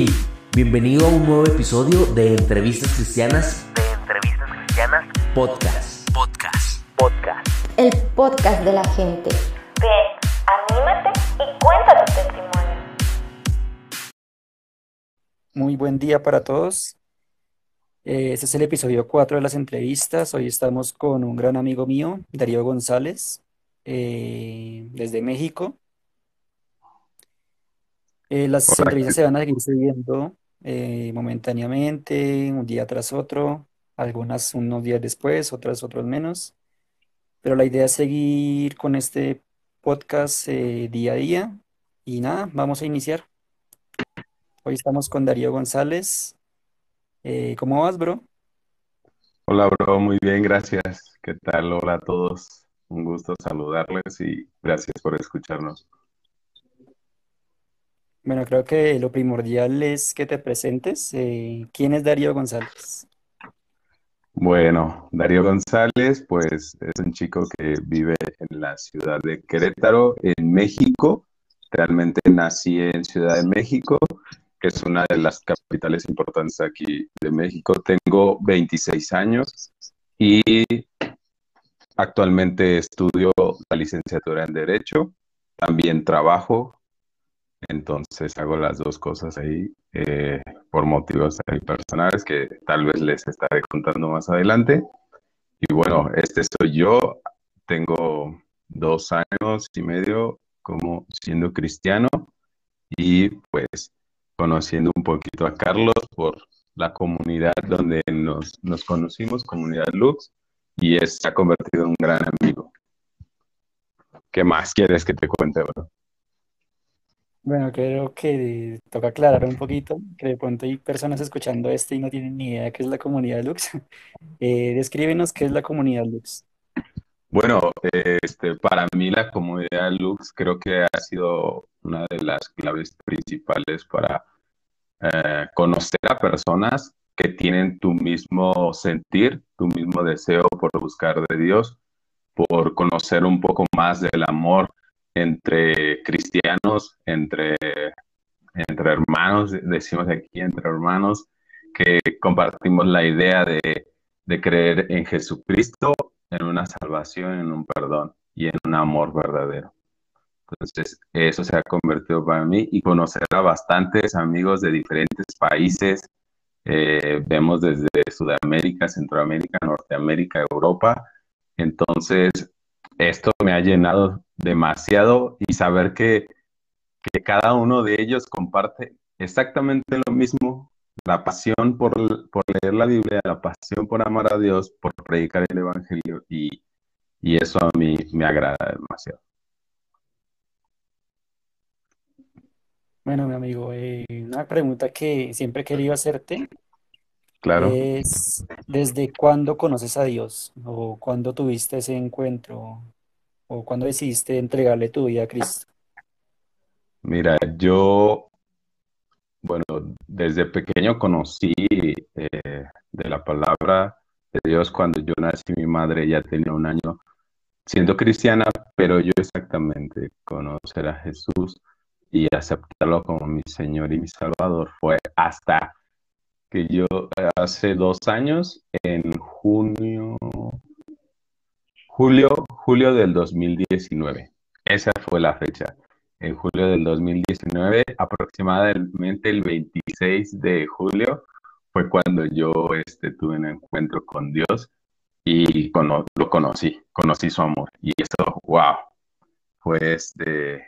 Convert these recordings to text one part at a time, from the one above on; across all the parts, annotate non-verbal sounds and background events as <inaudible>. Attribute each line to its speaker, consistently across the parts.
Speaker 1: Hey, bienvenido a un nuevo episodio de Entrevistas Cristianas.
Speaker 2: De Entrevistas Cristianas
Speaker 1: Podcast.
Speaker 2: Podcast. Podcast.
Speaker 3: el podcast de la gente.
Speaker 4: Ven, anímate y cuenta tu testimonio.
Speaker 5: Muy buen día para todos. Eh, Este es el episodio 4 de las entrevistas. Hoy estamos con un gran amigo mío, Darío González, eh, desde México. Eh, las entrevistas se van a seguir subiendo eh, momentáneamente, un día tras otro, algunas unos días después, otras otros menos. Pero la idea es seguir con este podcast eh, día a día. Y nada, vamos a iniciar. Hoy estamos con Darío González. ¿cómo vas, bro?
Speaker 6: Hola, bro, muy bien, gracias. ¿Qué tal? Hola a todos. Un gusto saludarles y gracias por escucharnos.
Speaker 5: Bueno, creo que lo primordial es que te presentes. Eh, ¿quién es Darío González?
Speaker 6: Bueno, Darío González, pues es un chico que vive en la ciudad de Querétaro, en México. Realmente nací en Ciudad de México, que es una de las capitales importantes aquí de México. Tengo 26 años y actualmente estudio la licenciatura en Derecho. También trabajo Entonces hago las dos cosas ahí eh, por motivos personales que tal vez les estaré contando más adelante. Y bueno, este soy yo. Tengo dos años y medio como siendo cristiano y pues conociendo un poquito a Carlos por la comunidad donde nos, nos conocimos, comunidad Lux, y es, se ha convertido en un gran amigo. ¿Qué más quieres que te cuente, bro?
Speaker 5: Bueno, creo que toca aclarar un poquito, que de pronto hay personas escuchando esto y no tienen ni idea qué es la comunidad Lux. <laughs> Eh, descríbenos qué es la comunidad Lux.
Speaker 6: Bueno, este, para mí la comunidad Lux creo que ha sido una de las claves principales para eh, conocer a personas que tienen tu mismo sentir, tu mismo deseo por buscar de Dios, por conocer un poco más del amor entre cristianos, entre, entre hermanos, decimos aquí entre hermanos, que compartimos la idea de, de creer en Jesucristo, en una salvación, en un perdón y en un amor verdadero. Entonces, eso se ha convertido para mí y conocer a bastantes amigos de diferentes países. Eh, vemos desde Sudamérica, Centroamérica, Norteamérica, Europa. Entonces, esto me ha llenado demasiado y saber que, que cada uno de ellos comparte exactamente lo mismo, la pasión por, por, leer la Biblia, la pasión por amar a Dios, por predicar el Evangelio y, y eso a mí me agrada demasiado.
Speaker 5: Bueno, mi amigo, eh, una pregunta que siempre he querido hacerte
Speaker 6: Claro.
Speaker 5: es ¿desde cuándo conoces a Dios? ¿O cuándo tuviste ese encuentro? ¿O cuándo decidiste entregarle tu vida a Cristo?
Speaker 6: Mira, yo, bueno, desde pequeño conocí eh, de la palabra de Dios cuando yo nací, mi madre ya tenía un año siendo cristiana, pero yo exactamente conocer a Jesús y aceptarlo como mi Señor y mi Salvador fue hasta que yo hace dos años, en junio, julio, julio del 2019. Esa fue la fecha. En julio del 2019, aproximadamente el 26 de julio, fue cuando yo este, tuve un encuentro con Dios y cono lo conocí, conocí su amor. Y eso, wow, fue, este,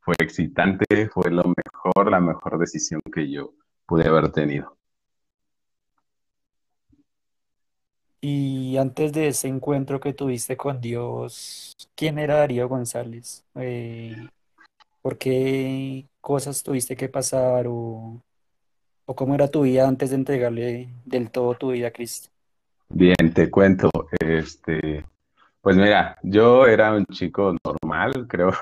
Speaker 6: fue excitante, fue lo mejor, la mejor decisión que yo pude haber tenido.
Speaker 5: Y antes de ese encuentro que tuviste con Dios, ¿quién era Darío González? Eh, ¿por qué cosas tuviste que pasar o, o cómo era tu vida antes de entregarle del todo tu vida a Cristo?
Speaker 6: Bien, te cuento, este, pues mira, yo era un chico normal, <laughs> creo,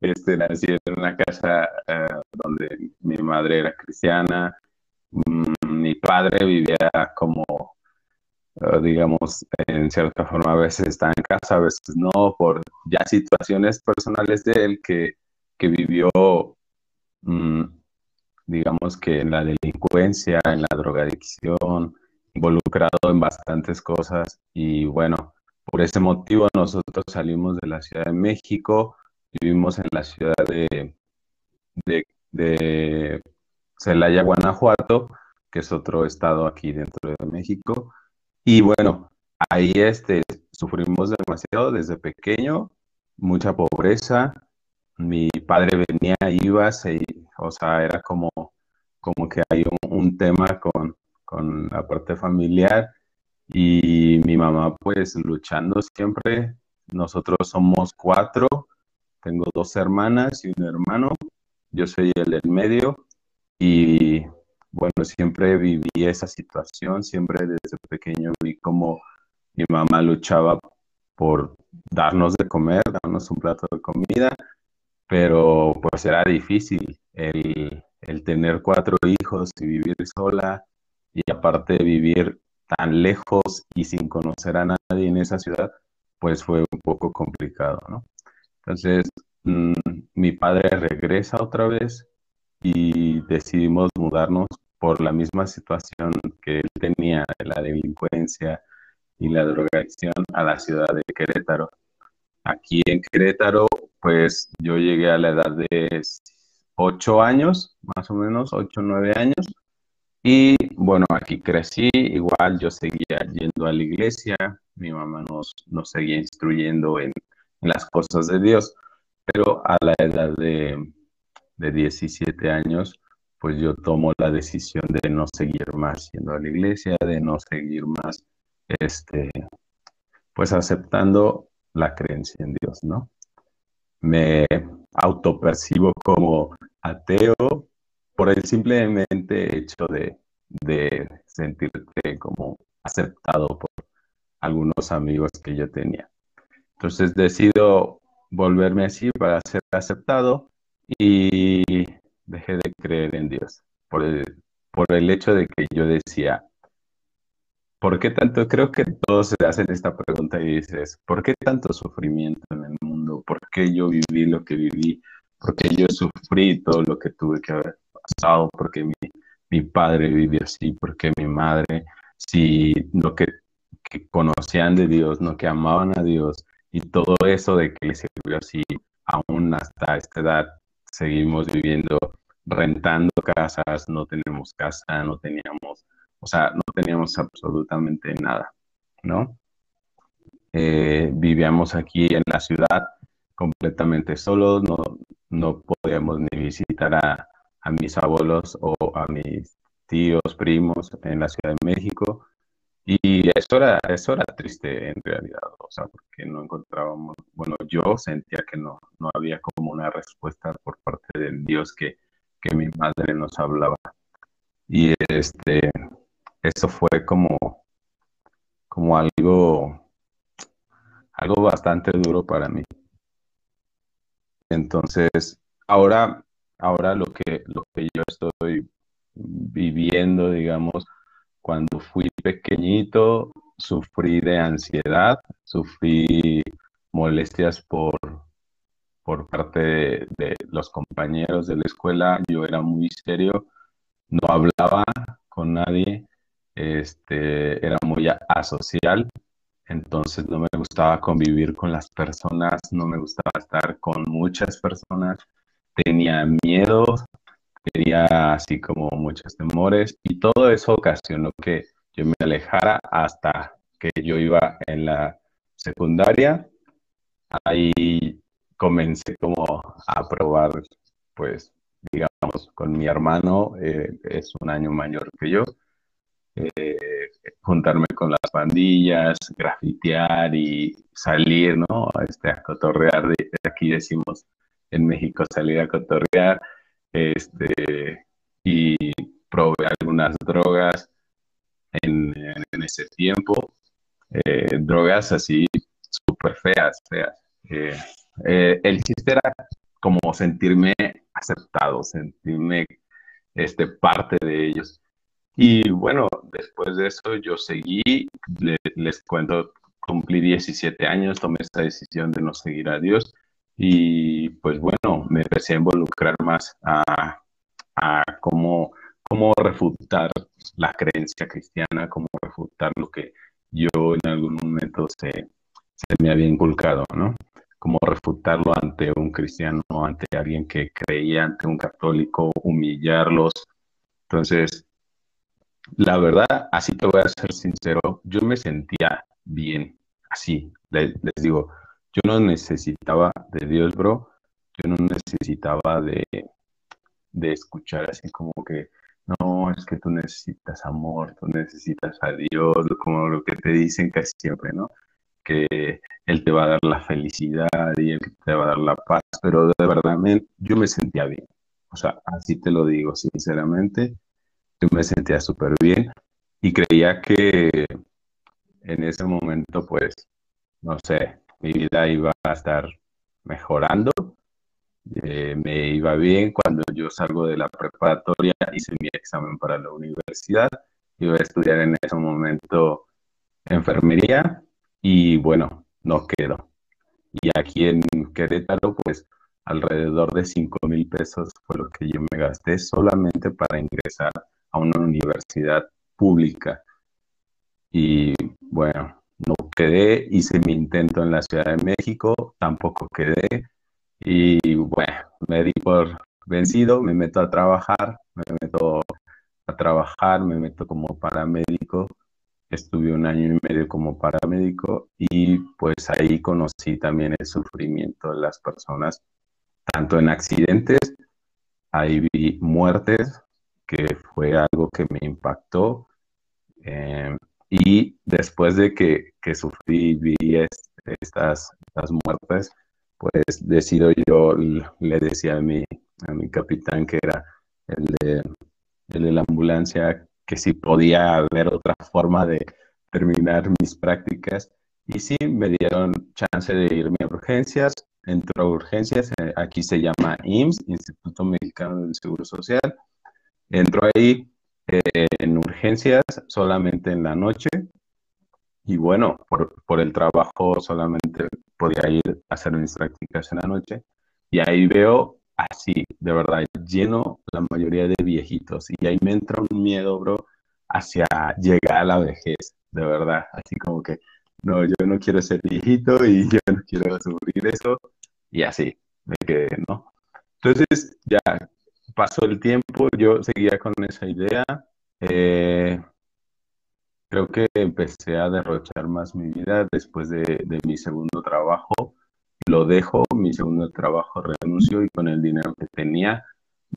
Speaker 6: este, nací en una casa uh, donde mi madre era cristiana, mm, mi padre vivía como digamos, en cierta forma a veces está en casa, a veces no, por ya situaciones personales de él que, que vivió um, digamos que en la delincuencia, en la drogadicción, involucrado en bastantes cosas y bueno, por ese motivo nosotros salimos de la Ciudad de México, vivimos en la ciudad de, de, de Celaya, Guanajuato, que es otro estado aquí dentro de México. Y bueno, ahí este, sufrimos demasiado desde pequeño, mucha pobreza. Mi padre venía, iba, se, o sea, era como, como que hay un, tema con, con la parte familiar y mi mamá pues luchando siempre. Nosotros somos cuatro, tengo dos hermanas y un hermano, yo soy el del medio y bueno, siempre viví esa situación, siempre desde pequeño vi cómo mi mamá luchaba por darnos de comer, darnos un plato de comida, pero pues era difícil el, el tener cuatro hijos y vivir sola y aparte vivir tan lejos y sin conocer a nadie en esa ciudad, pues fue un poco complicado, ¿no? Entonces, mm, mi padre regresa otra vez y decidimos mudarnos por la misma situación que él tenía la delincuencia y la drogadicción a la ciudad de Querétaro. Aquí en Querétaro, pues yo llegué a la edad de ocho años, más o menos, ocho o nueve años. Y bueno, aquí crecí, igual yo seguía yendo a la iglesia, mi mamá nos, nos seguía instruyendo en, en las cosas de Dios, pero a la edad de, de 17 años, pues yo tomo la decisión de no seguir más yendo a la iglesia, de no seguir más, este, pues aceptando la creencia en Dios, ¿no? Me autopercibo como ateo por el simplemente hecho de, de sentirte como aceptado por algunos amigos que yo tenía. Entonces decido volverme así para ser aceptado y dejé de creer en Dios por el, por el hecho de que yo decía, ¿por qué tanto? Creo que todos se hacen esta pregunta y dices, ¿por qué tanto sufrimiento en el mundo? ¿Por qué yo viví lo que viví? ¿Por qué yo sufrí todo lo que tuve que haber pasado? ¿Por qué mi, mi padre vivió así? ¿Por qué mi madre? Si lo que, conocían de Dios, no que amaban a Dios y todo eso de que les sirvió así aún hasta esta edad seguimos viviendo rentando casas, no tenemos casa, no teníamos, o sea, no teníamos absolutamente nada, ¿no? Eh, vivíamos aquí en la ciudad completamente solos, no, no podíamos ni visitar a, a mis abuelos o a mis tíos, primos en la Ciudad de México. Y eso era, eso era triste en realidad, o sea, porque no encontrábamos, bueno, yo sentía que no, no había como una respuesta por parte del Dios que, que mi madre nos hablaba. Y este, eso fue como, como algo, algo bastante duro para mí. Entonces, ahora, ahora lo que, lo que yo estoy viviendo, digamos, cuando fui pequeñito sufrí de ansiedad, sufrí molestias por, por parte de, los compañeros de la escuela. Yo era muy serio, no hablaba con nadie, este, era muy asocial, entonces no me gustaba convivir con las personas, no me gustaba estar con muchas personas, tenía miedo tenía así como muchos temores y todo eso ocasionó que yo me alejara hasta que yo iba en la secundaria. Ahí comencé como a probar, pues, digamos, con mi hermano, eh, es un año mayor que yo, eh, juntarme con las pandillas, grafitear y salir, ¿no? Este, a cotorrear, de, aquí decimos en México salir a cotorrear, este, y probé algunas drogas en, ese tiempo, eh, drogas así súper feas, feas. Eh, eh, el chiste era como sentirme aceptado, sentirme este, parte de ellos. Y bueno, después de eso yo seguí, les cuento, cumplí 17 años, tomé esta decisión de no seguir a Dios y pues bueno, me empecé a involucrar más a, a cómo, cómo refutar la creencia cristiana, cómo refutar lo que yo en algún momento se, se me había inculcado, ¿no? Cómo refutarlo ante un cristiano, ante alguien que creía, ante un católico, humillarlos. Entonces, la verdad, así te voy a ser sincero, yo me sentía bien, así, les, les digo, yo no necesitaba de Dios, bro, yo no necesitaba de, de escuchar así como que, no, es que tú necesitas amor, tú necesitas a Dios, como lo que te dicen casi siempre, ¿no? Que Él te va a dar la felicidad y Él te va a dar la paz, pero de verdad yo me sentía bien. O sea, así te lo digo, sinceramente, yo me sentía súper bien y creía que en ese momento, pues, no sé, mi vida iba a estar mejorando eh, me iba bien. Cuando yo salgo de la preparatoria, hice mi examen para la universidad. Iba a estudiar en ese momento enfermería y bueno, no quedó. Y aquí en Querétaro, pues alrededor de 5 mil pesos fue lo que yo me gasté solamente para ingresar a una universidad pública. Y bueno, no quedé, hice mi intento en la Ciudad de México, tampoco quedé y bueno, me di por vencido, me meto a trabajar, me meto a trabajar, me meto como paramédico. Estuve un año y medio como paramédico y pues ahí conocí también el sufrimiento de las personas, tanto en accidentes, ahí vi muertes, que fue algo que me impactó. Eh, y después de que, que sufrí, vi estas, estas muertes, pues decido yo, le decía a mi, a mi capitán que era el de, el de la ambulancia, que si podía haber otra forma de terminar mis prácticas. Y sí, me dieron chance de irme a urgencias. Entro a urgencias, eh, aquí se llama IMSS, Instituto Mexicano del Seguro Social. Entro ahí en urgencias solamente en la noche. Y bueno, por, por el trabajo solamente podía ir a hacer mis prácticas en la noche y ahí veo así, de verdad, lleno la mayoría de viejitos y ahí me entra un miedo, bro, hacia llegar a la vejez, de verdad, así como que, no, yo no quiero ser viejito y <laughs> yo no quiero sufrir eso y así, me quedé, ¿no? Entonces ya pasó el tiempo, yo seguía con esa idea, eh, Creo que empecé a derrochar más mi vida después de, mi segundo trabajo. Lo dejo, mi segundo trabajo renuncio y con el dinero que tenía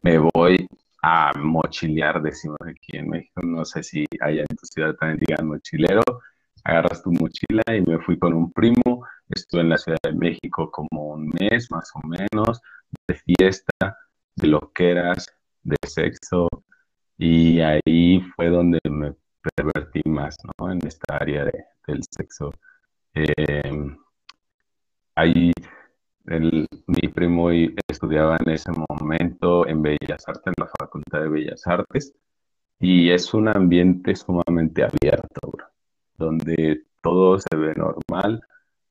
Speaker 6: me voy a mochilear, decimos aquí en México. No sé si allá en tu ciudad también digan mochilero. Agarras tu mochila y me fui con un primo. Estuve en la Ciudad de México como un mes más o menos, de fiesta, de loqueras, de sexo. Y ahí fue donde me pervertí más ¿no? en esta área de, del sexo. Eh, ahí mi primo estudiaba en ese momento en Bellas Artes, en la Facultad de Bellas Artes, y es un ambiente sumamente abierto, donde todo se ve normal,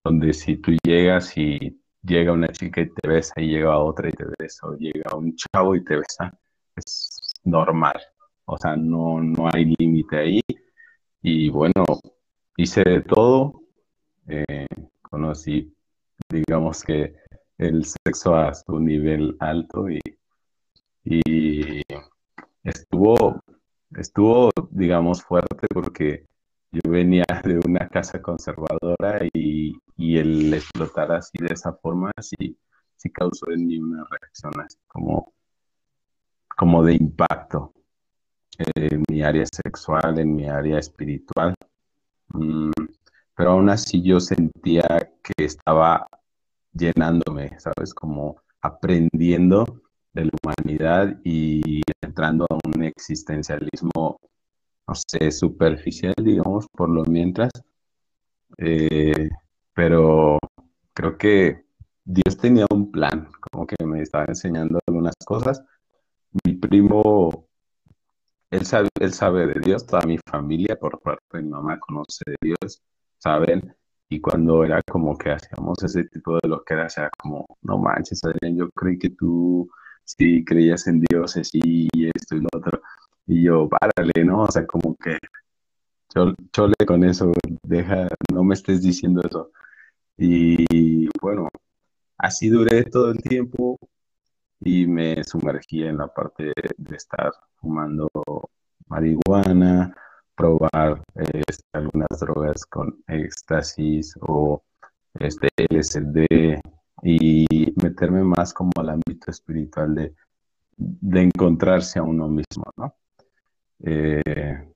Speaker 6: donde si tú llegas y llega una chica y te besa y llega otra y te besa, o llega un chavo y te besa, es normal, o sea, no, no hay límite ahí. Y bueno, hice de todo, eh, conocí, digamos que el sexo a su nivel alto y, y estuvo, estuvo, digamos, fuerte porque yo venía de una casa conservadora y, y el explotar así de esa forma sí, sí causó en mí una reacción así como, como de impacto en mi área sexual, en mi área espiritual. Mm, pero aún así yo sentía que estaba llenándome, ¿sabes? Como aprendiendo de la humanidad y entrando a un existencialismo, no sé, superficial, digamos, por lo mientras. Eh, pero creo que Dios tenía un plan, como que me estaba enseñando algunas cosas. Mi primo él sabe, él sabe de Dios, toda mi familia por parte de mi mamá conoce de Dios, saben, y cuando era como que hacíamos ese tipo de lo que era, como, no manches, Adrián, yo creí que tú si creías en dioses y esto y lo otro. Y yo, párale, ¿no? O sea, como que chole con eso, deja, no me estés diciendo eso. Y bueno, así duré todo el tiempo y me sumergí en la parte de, estar fumando marihuana, probar este, algunas drogas con éxtasis o este LSD y meterme más como al ámbito espiritual de, de encontrarse a uno mismo, ¿no? Eh,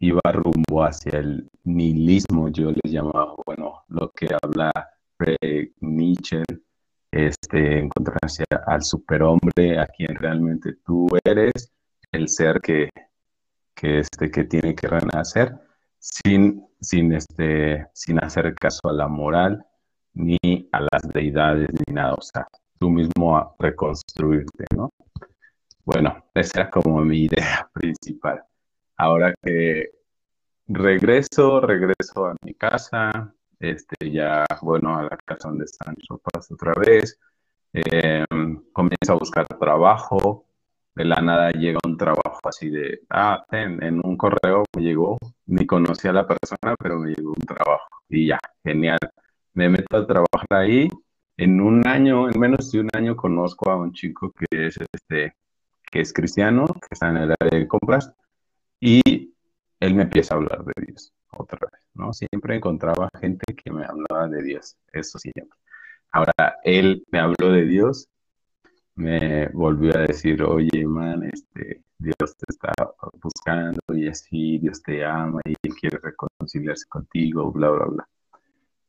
Speaker 6: iba rumbo hacia el nihilismo, yo les llamaba, bueno, lo que habla Nietzsche, este, encontrarse al superhombre, a quien realmente tú eres, el ser que, que, este, que tiene que renacer, sin, sin, este, sin hacer caso a la moral, ni a las deidades, ni nada, o sea, tú mismo a reconstruirte, ¿no? Bueno, esa era como mi idea <laughs> principal. Ahora que regreso, regreso a mi casa, este, ya, bueno, a la casa donde están papás otra vez, eh, comienzo a buscar trabajo, de la nada llega un trabajo así de, ah, en un correo me llegó, ni conocí a la persona, pero me llegó un trabajo y ya, genial. Me meto a trabajar ahí. En un año, en menos de un año, conozco a un chico que es este, que es cristiano, que está en el área de compras, y él me empieza a hablar de Dios otra vez, ¿no? Siempre encontraba gente que me hablaba de Dios, eso siempre. Ahora, él me habló de Dios, me volvió a decir, oye, man, este, Dios te está buscando y así, Dios te ama y él quiere reconciliarse contigo, bla, bla, bla.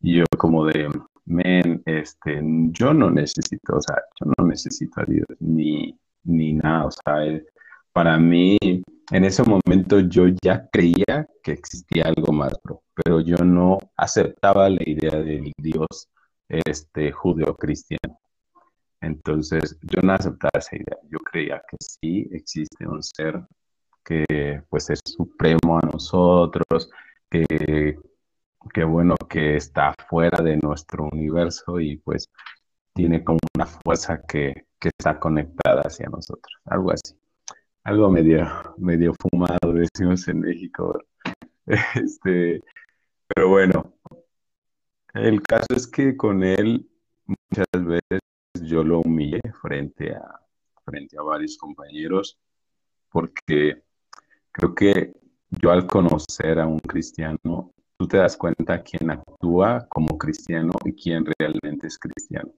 Speaker 6: Y yo como de, men, este, yo no necesito, o sea, yo no necesito a Dios ni, ni nada, o sea, para mí, en ese momento yo ya creía que existía algo más, pero yo no aceptaba la idea del Dios este, judeo-cristiano. Entonces, yo no aceptaba esa idea. Yo creía que sí existe un ser que pues es supremo a nosotros, que, que bueno, que está fuera de nuestro universo y pues tiene como una fuerza que, que está conectada hacia nosotros, algo así algo medio, medio fumado, <laughs> decimos en México. Este, pero bueno, el caso es que con él muchas veces yo lo humillé frente a, frente a varios compañeros porque creo que yo al conocer a un cristiano, tú te das cuenta quién actúa como cristiano y quién realmente es cristiano.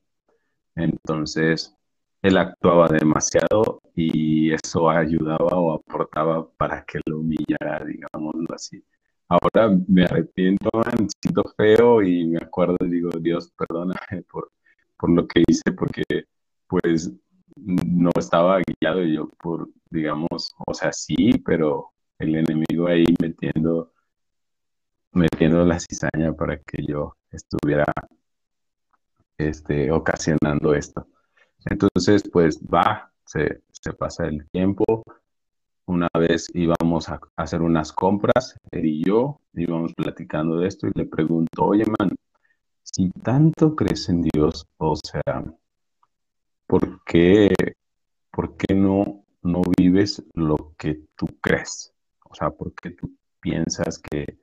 Speaker 6: Entonces, él actuaba demasiado y eso ayudaba o aportaba para que lo humillara, digámoslo así. Ahora me arrepiento, me siento feo y me acuerdo y digo, Dios, perdóname por, por lo que hice, porque pues no estaba guiado yo por, digamos, o sea, sí, pero el enemigo ahí metiendo, metiendo la cizaña para que yo estuviera este, ocasionando esto. Entonces, pues va, se, pasa el tiempo. Una vez íbamos a hacer unas compras, él y yo íbamos platicando de esto y le pregunto, oye, man, si tanto crees en Dios, o sea, ¿por qué, por qué no, no vives lo que tú crees? O sea, ¿por qué tú piensas que,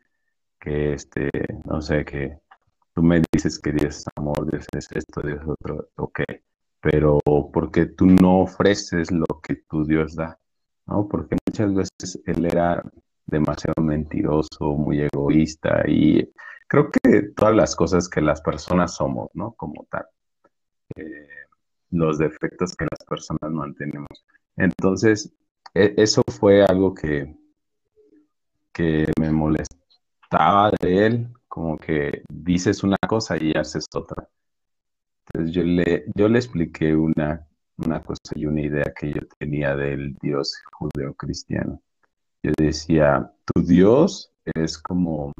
Speaker 6: que este, no sé, que tú me dices que Dios es amor, Dios es esto, Dios es otro, ok, pero porque tú no ofreces lo que tu Dios da, ¿no? Porque muchas veces él era demasiado mentiroso, muy egoísta y creo que todas las cosas que las personas somos, ¿no? Como tal, eh, los defectos que las personas mantenemos. Entonces, e, eso fue algo que, que me molestaba de él, como que dices una cosa y haces otra. Entonces yo le, yo le expliqué una, una cosa y una idea que yo tenía del Dios judeo-cristiano. Yo decía, tu Dios es como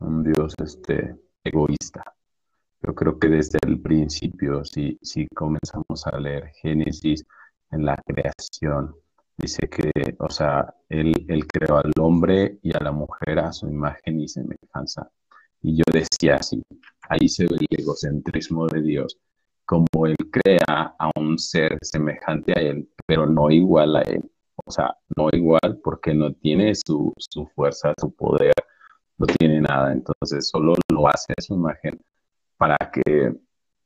Speaker 6: un Dios este, egoísta. Yo creo que desde el principio, si, si comenzamos a leer Génesis en la creación, dice que, o sea, él, él creó al hombre y a la mujer a su imagen y semejanza. Y yo decía así, ahí se ve el egocentrismo de Dios como él crea a un ser semejante a él, pero no igual a él. O sea, no igual porque no tiene su, su fuerza, su poder, no tiene nada. Entonces solo lo hace a su imagen para que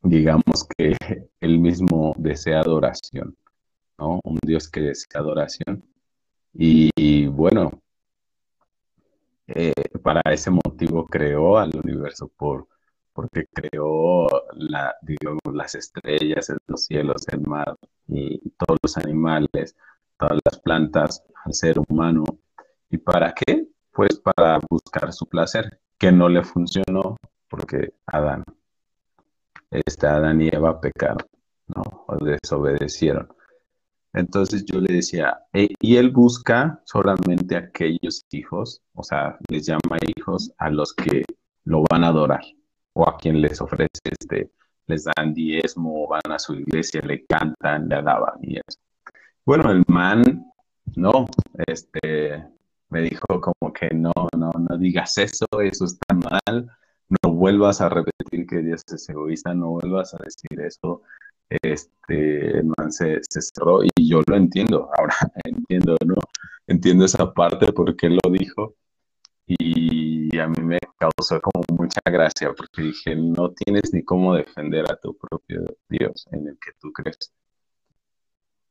Speaker 6: digamos que <laughs> él mismo desea adoración, ¿no? Un Dios que desea adoración. Y, bueno, eh, para ese motivo creó al universo por, porque creó las estrellas, los cielos, el mar y todos los animales, todas las plantas, al ser humano. ¿Y para qué? Pues para buscar su placer, que no le funcionó porque Adán este, Adán y Eva pecaron, ¿no? O desobedecieron. Entonces yo le decía, e, y él busca solamente aquellos hijos, o sea, les llama hijos a los que lo van a adorar, o a quien les ofrece, este, les dan diezmo, van a su iglesia, le cantan, le alaban y. Bueno, el man, no, este, me dijo como que no, no, no digas eso, eso está mal, no vuelvas a repetir que Dios es egoísta, no vuelvas a decir eso. Este, man se, cerró y yo lo entiendo, <laughs> ahora entiendo, ¿no? Entiendo esa parte porque lo dijo y a mí me causó como mucha gracia porque dije, no tienes ni cómo defender a tu propio Dios en el que tú crees.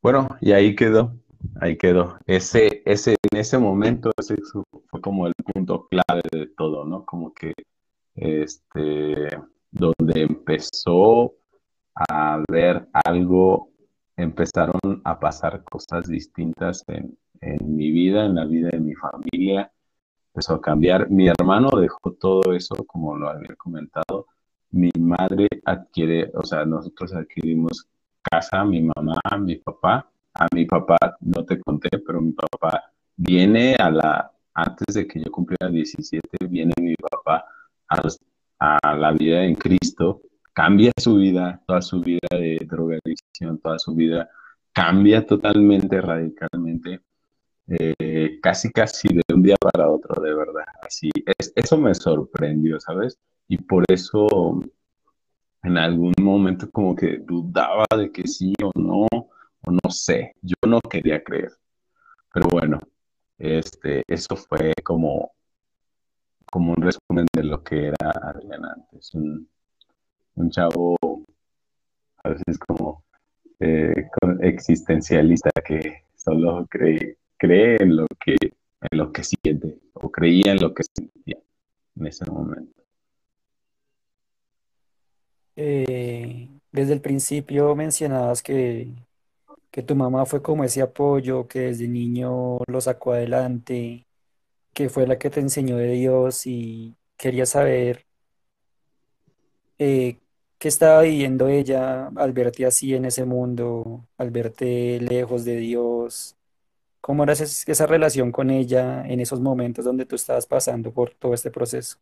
Speaker 6: Bueno, y ahí quedó, ahí quedó. Ese, ese, en ese momento, ese fue como el punto clave de todo, ¿no? Como que este, donde empezó a ver algo, empezaron a pasar cosas distintas en, mi vida, en la vida de mi familia, empezó a cambiar. Mi hermano dejó todo eso, como lo había comentado. Mi madre adquiere, o sea, nosotros adquirimos casa, mi mamá, mi papá. A mi papá no te conté, pero mi papá viene a la, antes de que yo cumpliera 17, viene mi papá a, la vida en Cristo, cambia su vida, toda su vida de drogadicción, toda su vida cambia totalmente, radicalmente, eh, casi casi de un día para otro, de verdad. Así, es, eso me sorprendió, ¿sabes? Y por eso en algún momento como que dudaba de que sí o no, o no sé, yo no quería creer. Pero bueno, este, eso fue como como un resumen de lo que era Adrián antes. Un chavo a veces como eh, existencialista que solo cree, cree en lo que en lo que siente o creía en lo que sentía en ese momento.
Speaker 5: Eh, desde el principio mencionabas que, que tu mamá fue como ese apoyo que desde niño lo sacó adelante, que fue la que te enseñó de Dios y quería saber eh, qué estaba viviendo ella al verte así en ese mundo, al verte lejos de Dios. ¿Cómo era esa relación con ella en esos momentos donde tú estabas pasando por todo este proceso?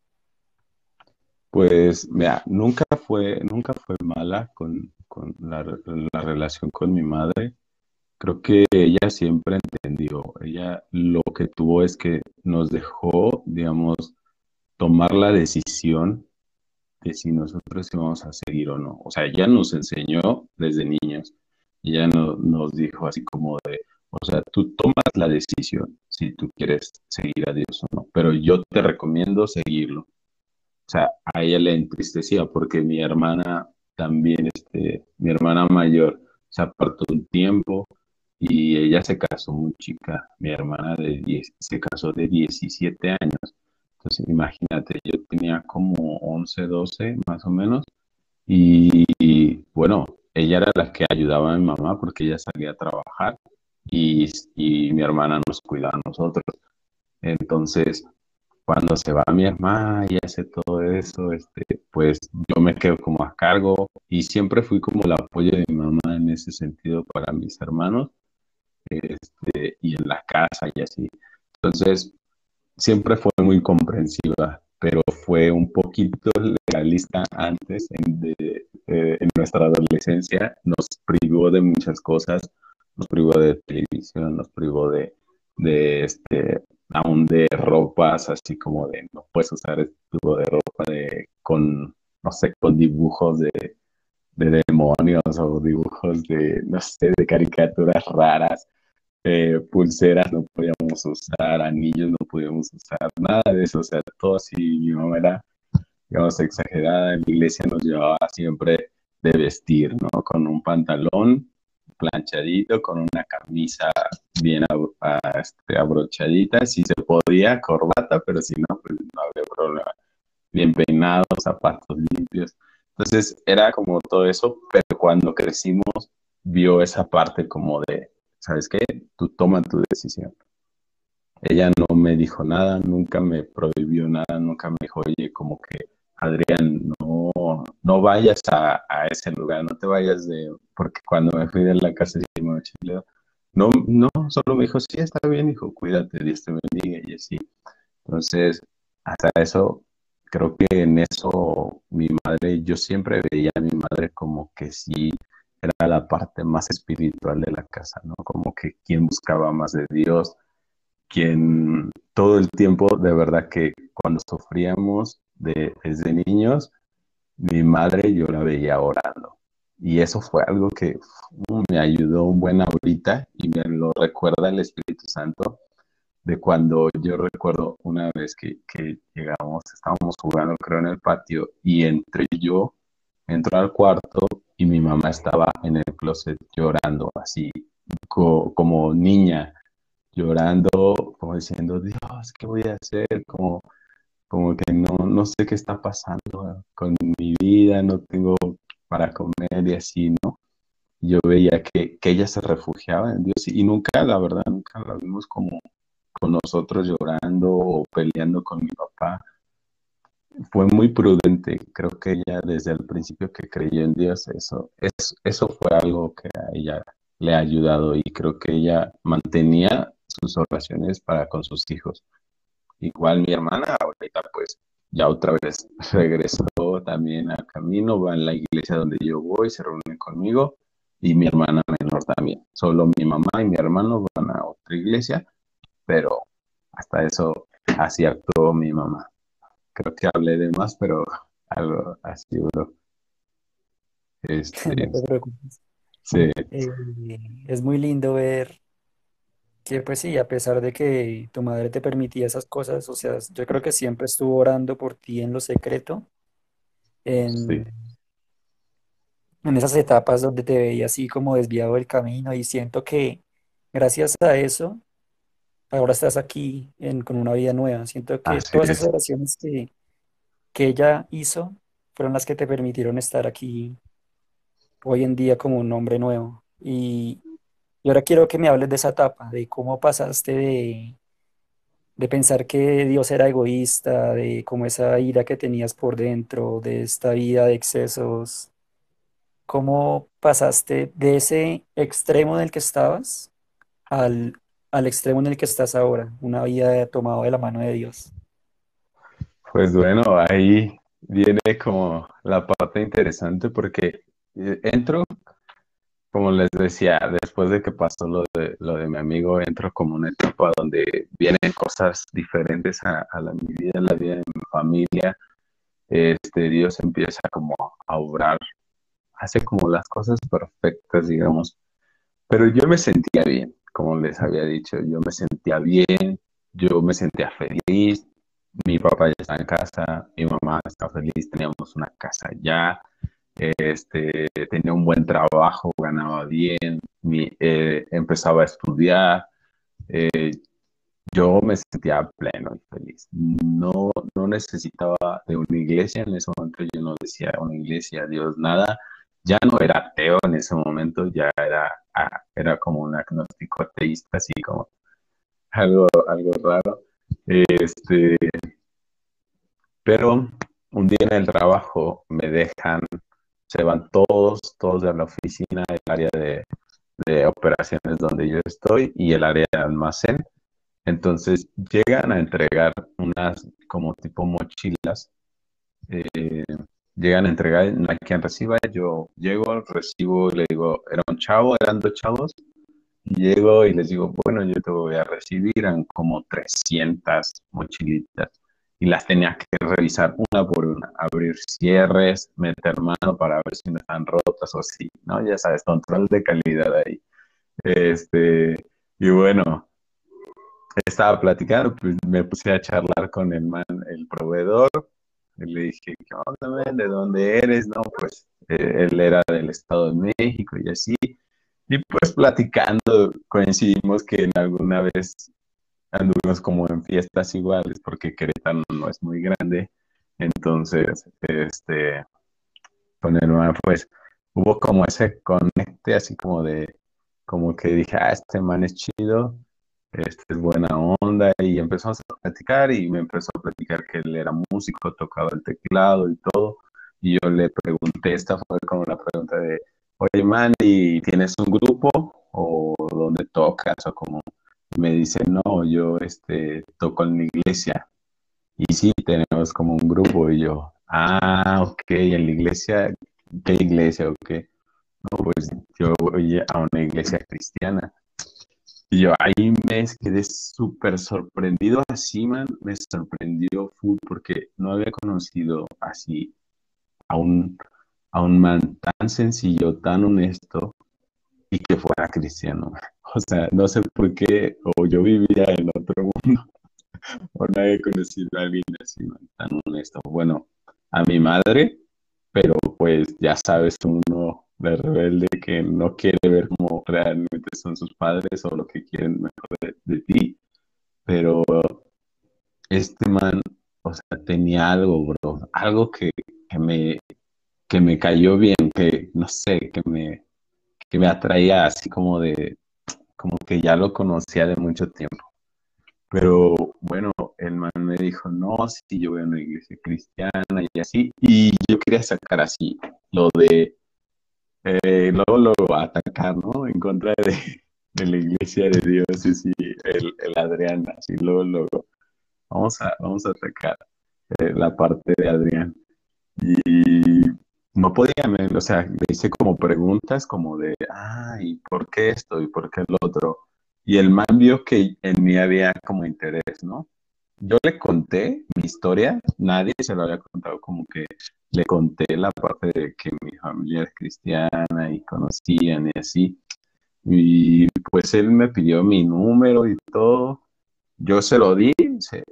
Speaker 6: Pues, mira, nunca fue, nunca fue mala con, la, la relación con mi madre. Creo que ella siempre entendió, ella lo que tuvo es que nos dejó, digamos, tomar la decisión de si nosotros íbamos a seguir o no. O sea, ella nos enseñó desde niños, ella no, nos dijo así como de, o sea, tú tomas la decisión si tú quieres seguir a Dios o no, pero yo te recomiendo seguirlo. O sea, a ella le entristecía porque mi hermana también, este, mi hermana mayor, se apartó un tiempo, y ella se casó muy chica, mi hermana de 10, se casó de 17 años. Entonces, imagínate, yo tenía como 11, 12 más o menos, y, bueno, ella era la que ayudaba a mi mamá porque ella salía a trabajar y, y mi hermana nos cuidaba a nosotros. Entonces, cuando se va mi hermana y hace todo eso, este, pues yo me quedo como a cargo y siempre fui como el apoyo de mi mamá en ese sentido para mis hermanos este, y en la casa y así. Entonces, siempre fue muy comprensiva, pero fue un poquito legalista antes en, eh, en nuestra adolescencia, nos privó de muchas cosas, nos privó de televisión, nos privó de, de este, aún de ropas, así como de no puedes usar este tipo de ropa de, con, no sé, con dibujos de, de demonios o dibujos de, no sé, de caricaturas raras. Eh, pulseras no podíamos usar, anillos no podíamos usar, nada de eso, o sea, todo así, mi mamá era, digamos, exagerada, en la iglesia nos llevaba siempre de vestir, ¿no? Con un pantalón planchadito, con una camisa bien este, abrochadita, si se podía, corbata, pero si no, pues no había problema. Bien peinados, zapatos limpios. Entonces era como todo eso, pero cuando crecimos vio esa parte como de, ¿sabes qué? Tú toma tu decisión. Ella no me dijo nada, nunca me prohibió nada, nunca me dijo, oye, como que Adrián, no, no vayas a, ese lugar, no te vayas de, porque cuando me fui de la casa de mochilero, no, no, solo me dijo, sí, está bien, hijo, cuídate, Dios te bendiga y así. Entonces, hasta eso, creo que en eso mi madre, yo siempre veía a mi madre como que sí era la parte más espiritual de la casa, ¿no? Como que quien buscaba más de Dios, quien todo el tiempo, de verdad que cuando sufríamos de, desde niños, mi madre yo la veía orando. Y eso fue algo que me ayudó un buen ahorita y me lo recuerda el Espíritu Santo de cuando yo recuerdo una vez que, llegamos, estábamos jugando creo en el patio y entre yo, entro al cuarto y mi mamá estaba en el closet llorando así como niña, llorando, como diciendo, Dios, ¿qué voy a hacer? Como, como que no, no sé qué está pasando con mi vida, no tengo para comer y así, ¿no? Yo veía que, que ella se refugiaba en Dios y, nunca, la verdad, nunca la vimos como con nosotros llorando o peleando con mi papá. Fue muy prudente, creo que ella desde el principio que creyó en Dios, eso, eso, eso fue algo que a ella le ha ayudado y creo que ella mantenía sus oraciones para con sus hijos. Igual mi hermana ahorita pues ya otra vez <laughs> regresó también al camino, va en la iglesia donde yo voy, se reúne conmigo y mi hermana menor también. Solo mi mamá y mi hermano van a otra iglesia, pero hasta eso así actuó mi mamá. Creo que hablé de más, pero algo así, bro. Este, <laughs>
Speaker 5: Sí. Eh, es muy lindo ver que pues sí, a pesar de que tu madre te permitía esas cosas, o sea, yo creo que siempre estuvo orando por ti en lo secreto, en, en esas etapas donde te veía así como desviado del camino y siento que gracias a eso, ahora estás aquí en, con una vida nueva. Siento que todas esas oraciones que, que ella hizo fueron las que te permitieron estar aquí hoy en día como un hombre nuevo. Y, y ahora quiero que me hables de esa etapa, de cómo pasaste de, de pensar que Dios era egoísta, de cómo esa ira que tenías por dentro, de esta vida de excesos, cómo pasaste de ese extremo en el que estabas al, al extremo en el que estás ahora, una vida tomada de la mano de Dios.
Speaker 6: Pues bueno, ahí viene como la parte interesante porque eh, entro, como les decía, después de que pasó lo de, lo de mi amigo, entro como una etapa donde vienen cosas diferentes a, la, mi vida, la vida de mi familia. Este, Dios empieza como a obrar, hace como las cosas perfectas, digamos. Pero yo me sentía bien, como les había dicho, yo me sentía bien, yo me sentía feliz, mi papá ya está en casa, mi mamá está feliz, teníamos una casa ya, este, tenía un buen trabajo, ganaba bien, eh, empezaba a estudiar. Eh, yo me sentía pleno y feliz. No, no necesitaba de una iglesia en ese momento, yo no decía una iglesia, Dios, nada. Ya no era ateo en ese momento, ya era, ah, era como un agnóstico ateísta, así como algo, algo raro. Este, pero un día en el trabajo me dejan se van todos, todos de la oficina, el área de, operaciones donde yo estoy y el área de almacén. Entonces llegan a entregar unas como tipo mochilas. Eh, llegan a entregar, no hay quien reciba. Yo llego, recibo y le digo, era un chavo, eran dos chavos. llego y les digo, bueno, yo te voy a recibir, eran como 300 mochilitas. y las tenía que revisar una por una, abrir cierres, meter mano para ver si no están rotas o así, ¿no? Ya sabes, control de calidad ahí. Este, y bueno, estaba platicando, pues me puse a charlar con el man, el proveedor, y le dije, ¿qué ¿De dónde eres? No, pues eh, él era del Estado de México y así. Y pues platicando, coincidimos que en alguna vez anduvimos como en fiestas iguales, porque Querétaro no es muy grande. Entonces, este, con el man, pues hubo como ese conecte, así como de, como que dije, ah, este man es chido, este es buena onda, y empezamos a platicar y me empezó a platicar que él era músico, tocaba el teclado y todo. Y yo le pregunté, esta fue como la pregunta de, oye, man, ¿y tienes un grupo o dónde tocas o como me dice, no, yo este, toco en la iglesia. Y sí, tenemos como un grupo y yo, ah, ok, en la iglesia, ¿qué iglesia o qué? No, pues yo voy a una iglesia cristiana. Y yo ahí me quedé súper sorprendido así, man, me sorprendió full porque no había conocido así a un, a un man tan sencillo, tan honesto y que fuera cristiano. <laughs> O sea, no sé por qué, o yo vivía en otro mundo, <laughs> o no había conocido a alguien así, tan honesto. Bueno, a mi madre, pero pues ya sabes, uno de rebelde que no quiere ver cómo realmente son sus padres o lo que quieren mejor de, ti. Pero este man, o sea, tenía algo, bro, algo que, que, me, que me cayó bien, que no sé, que me, que me atraía así como de, como que ya lo conocía de mucho tiempo. Pero bueno, el man me dijo, no, sí, yo voy a una iglesia cristiana y así. Y yo quería sacar así lo de, eh, luego lo atacar, ¿no? En contra de, la iglesia de Dios y sí, el, Adrián, así luego, luego. Vamos a, vamos a atacar eh, la parte de Adrián. Y no podía, o sea, le hice como preguntas como de, ah, ¿y por qué esto? ¿Y por qué el otro? Y el man vio que en mí había como interés, ¿no? Yo le conté mi historia, nadie se lo había contado, como que le conté la parte de que mi familia es cristiana y conocían y así. Y pues él me pidió mi número y todo. Yo se lo di,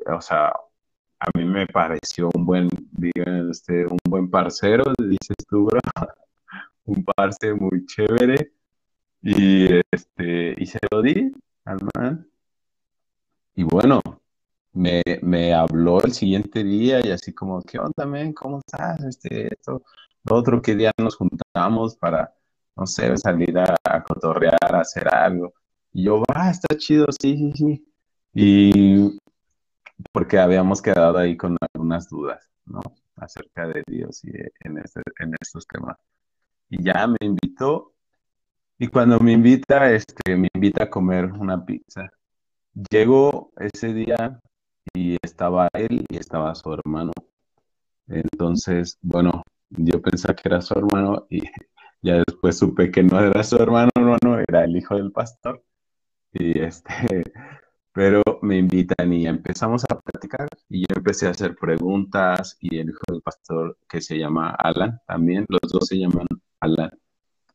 Speaker 6: o sea, a mí me pareció un buen, este, un buen parcero, dices tú, bro. <laughs> un parce muy chévere. Y, este, y se lo di al man. Y bueno, me, me, habló el siguiente día y así como, ¿qué onda, man? ¿Cómo estás? Este, esto, lo otro, ¿qué día nos juntamos para, no sé, salir a, cotorrear, a hacer algo? Y yo, va, está chido, sí, sí, sí. Y porque habíamos quedado ahí con algunas dudas, ¿no? Acerca de Dios y en, este, en estos temas. Y ya me invitó, y cuando me invita, este, me invita a comer una pizza. Llegó ese día y estaba él y estaba su hermano. Entonces, bueno, yo pensé que era su hermano y <laughs> ya después supe que no era su hermano, no, no, era el hijo del pastor. Y este, <laughs> pero me invitan y empezamos a platicar y yo empecé a hacer preguntas y el hijo del pastor que se llama Alan también, los dos se llaman Alan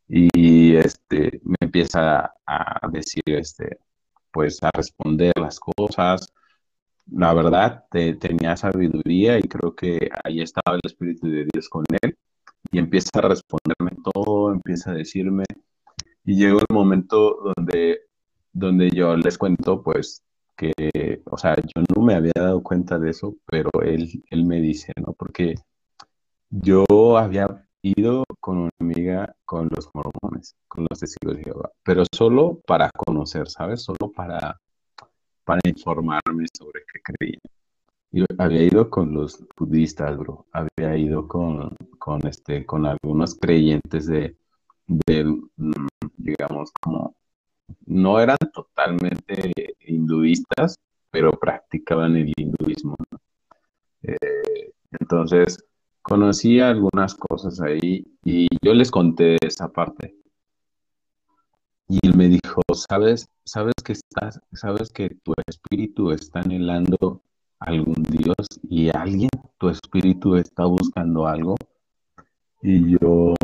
Speaker 6: y este me empieza a decir este pues a responder las cosas la verdad tenía sabiduría y creo que ahí estaba el espíritu de Dios con él y empieza a responderme todo empieza a decirme y llegó el momento donde donde yo les cuento pues que, o sea, yo no me había dado cuenta de eso, pero él, él me dice, ¿no? Porque yo había ido con una amiga con los mormones, con los testigos de Jehová, pero solo para conocer, ¿sabes? Solo para, para informarme sobre qué creían. Yo había ido con los budistas, bro. Había ido con, con, este, con algunos creyentes de, de, mm, digamos, como no eran totalmente hinduistas, pero practicaban el hinduismo. Eh, entonces, conocí algunas cosas ahí y yo les conté esa parte. Y él me dijo, ¿sabes? ¿Sabes que estás, sabes que tu espíritu está anhelando algún Dios y alguien, tu espíritu está buscando algo. Y yo,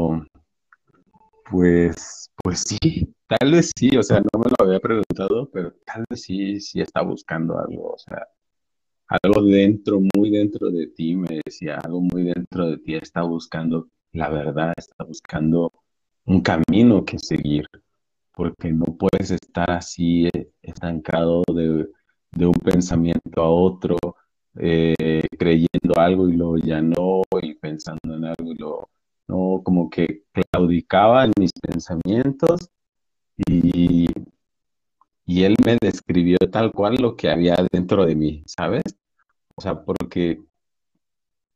Speaker 6: pues, pues sí, tal vez sí, o sea, no me lo había preguntado, pero tal vez sí, sí está buscando algo, o sea, algo dentro, muy dentro de ti, me decía, algo muy dentro de ti está buscando la verdad, está buscando un camino que seguir, porque no puedes estar así eh, estancado de, un pensamiento a otro, eh, creyendo algo y luego ya no, y pensando en algo y luego no, como que claudicaba en mis pensamientos y, y él me describió tal cual lo que había dentro de mí, ¿sabes? O sea, porque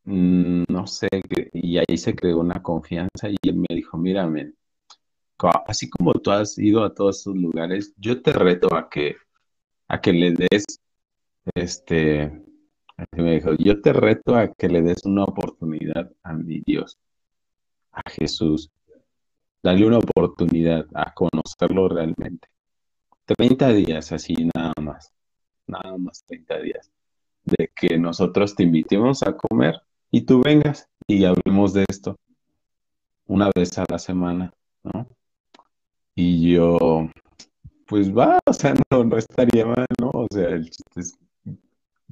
Speaker 6: mm, no sé, y ahí se creó una confianza y él me dijo, mírame, así como tú has ido a todos esos lugares, yo te reto a que, a que le des, este, me dijo, yo te reto a que le des una oportunidad a mi Dios, a Jesús. Dale una oportunidad a conocerlo realmente. 30 días así nada más, nada más 30 días de que nosotros te invitemos a comer y tú vengas y hablemos de esto una vez a la semana, ¿no? Y yo, pues va, o sea, <laughs> no, no estaría mal, ¿no? O sea, el chiste es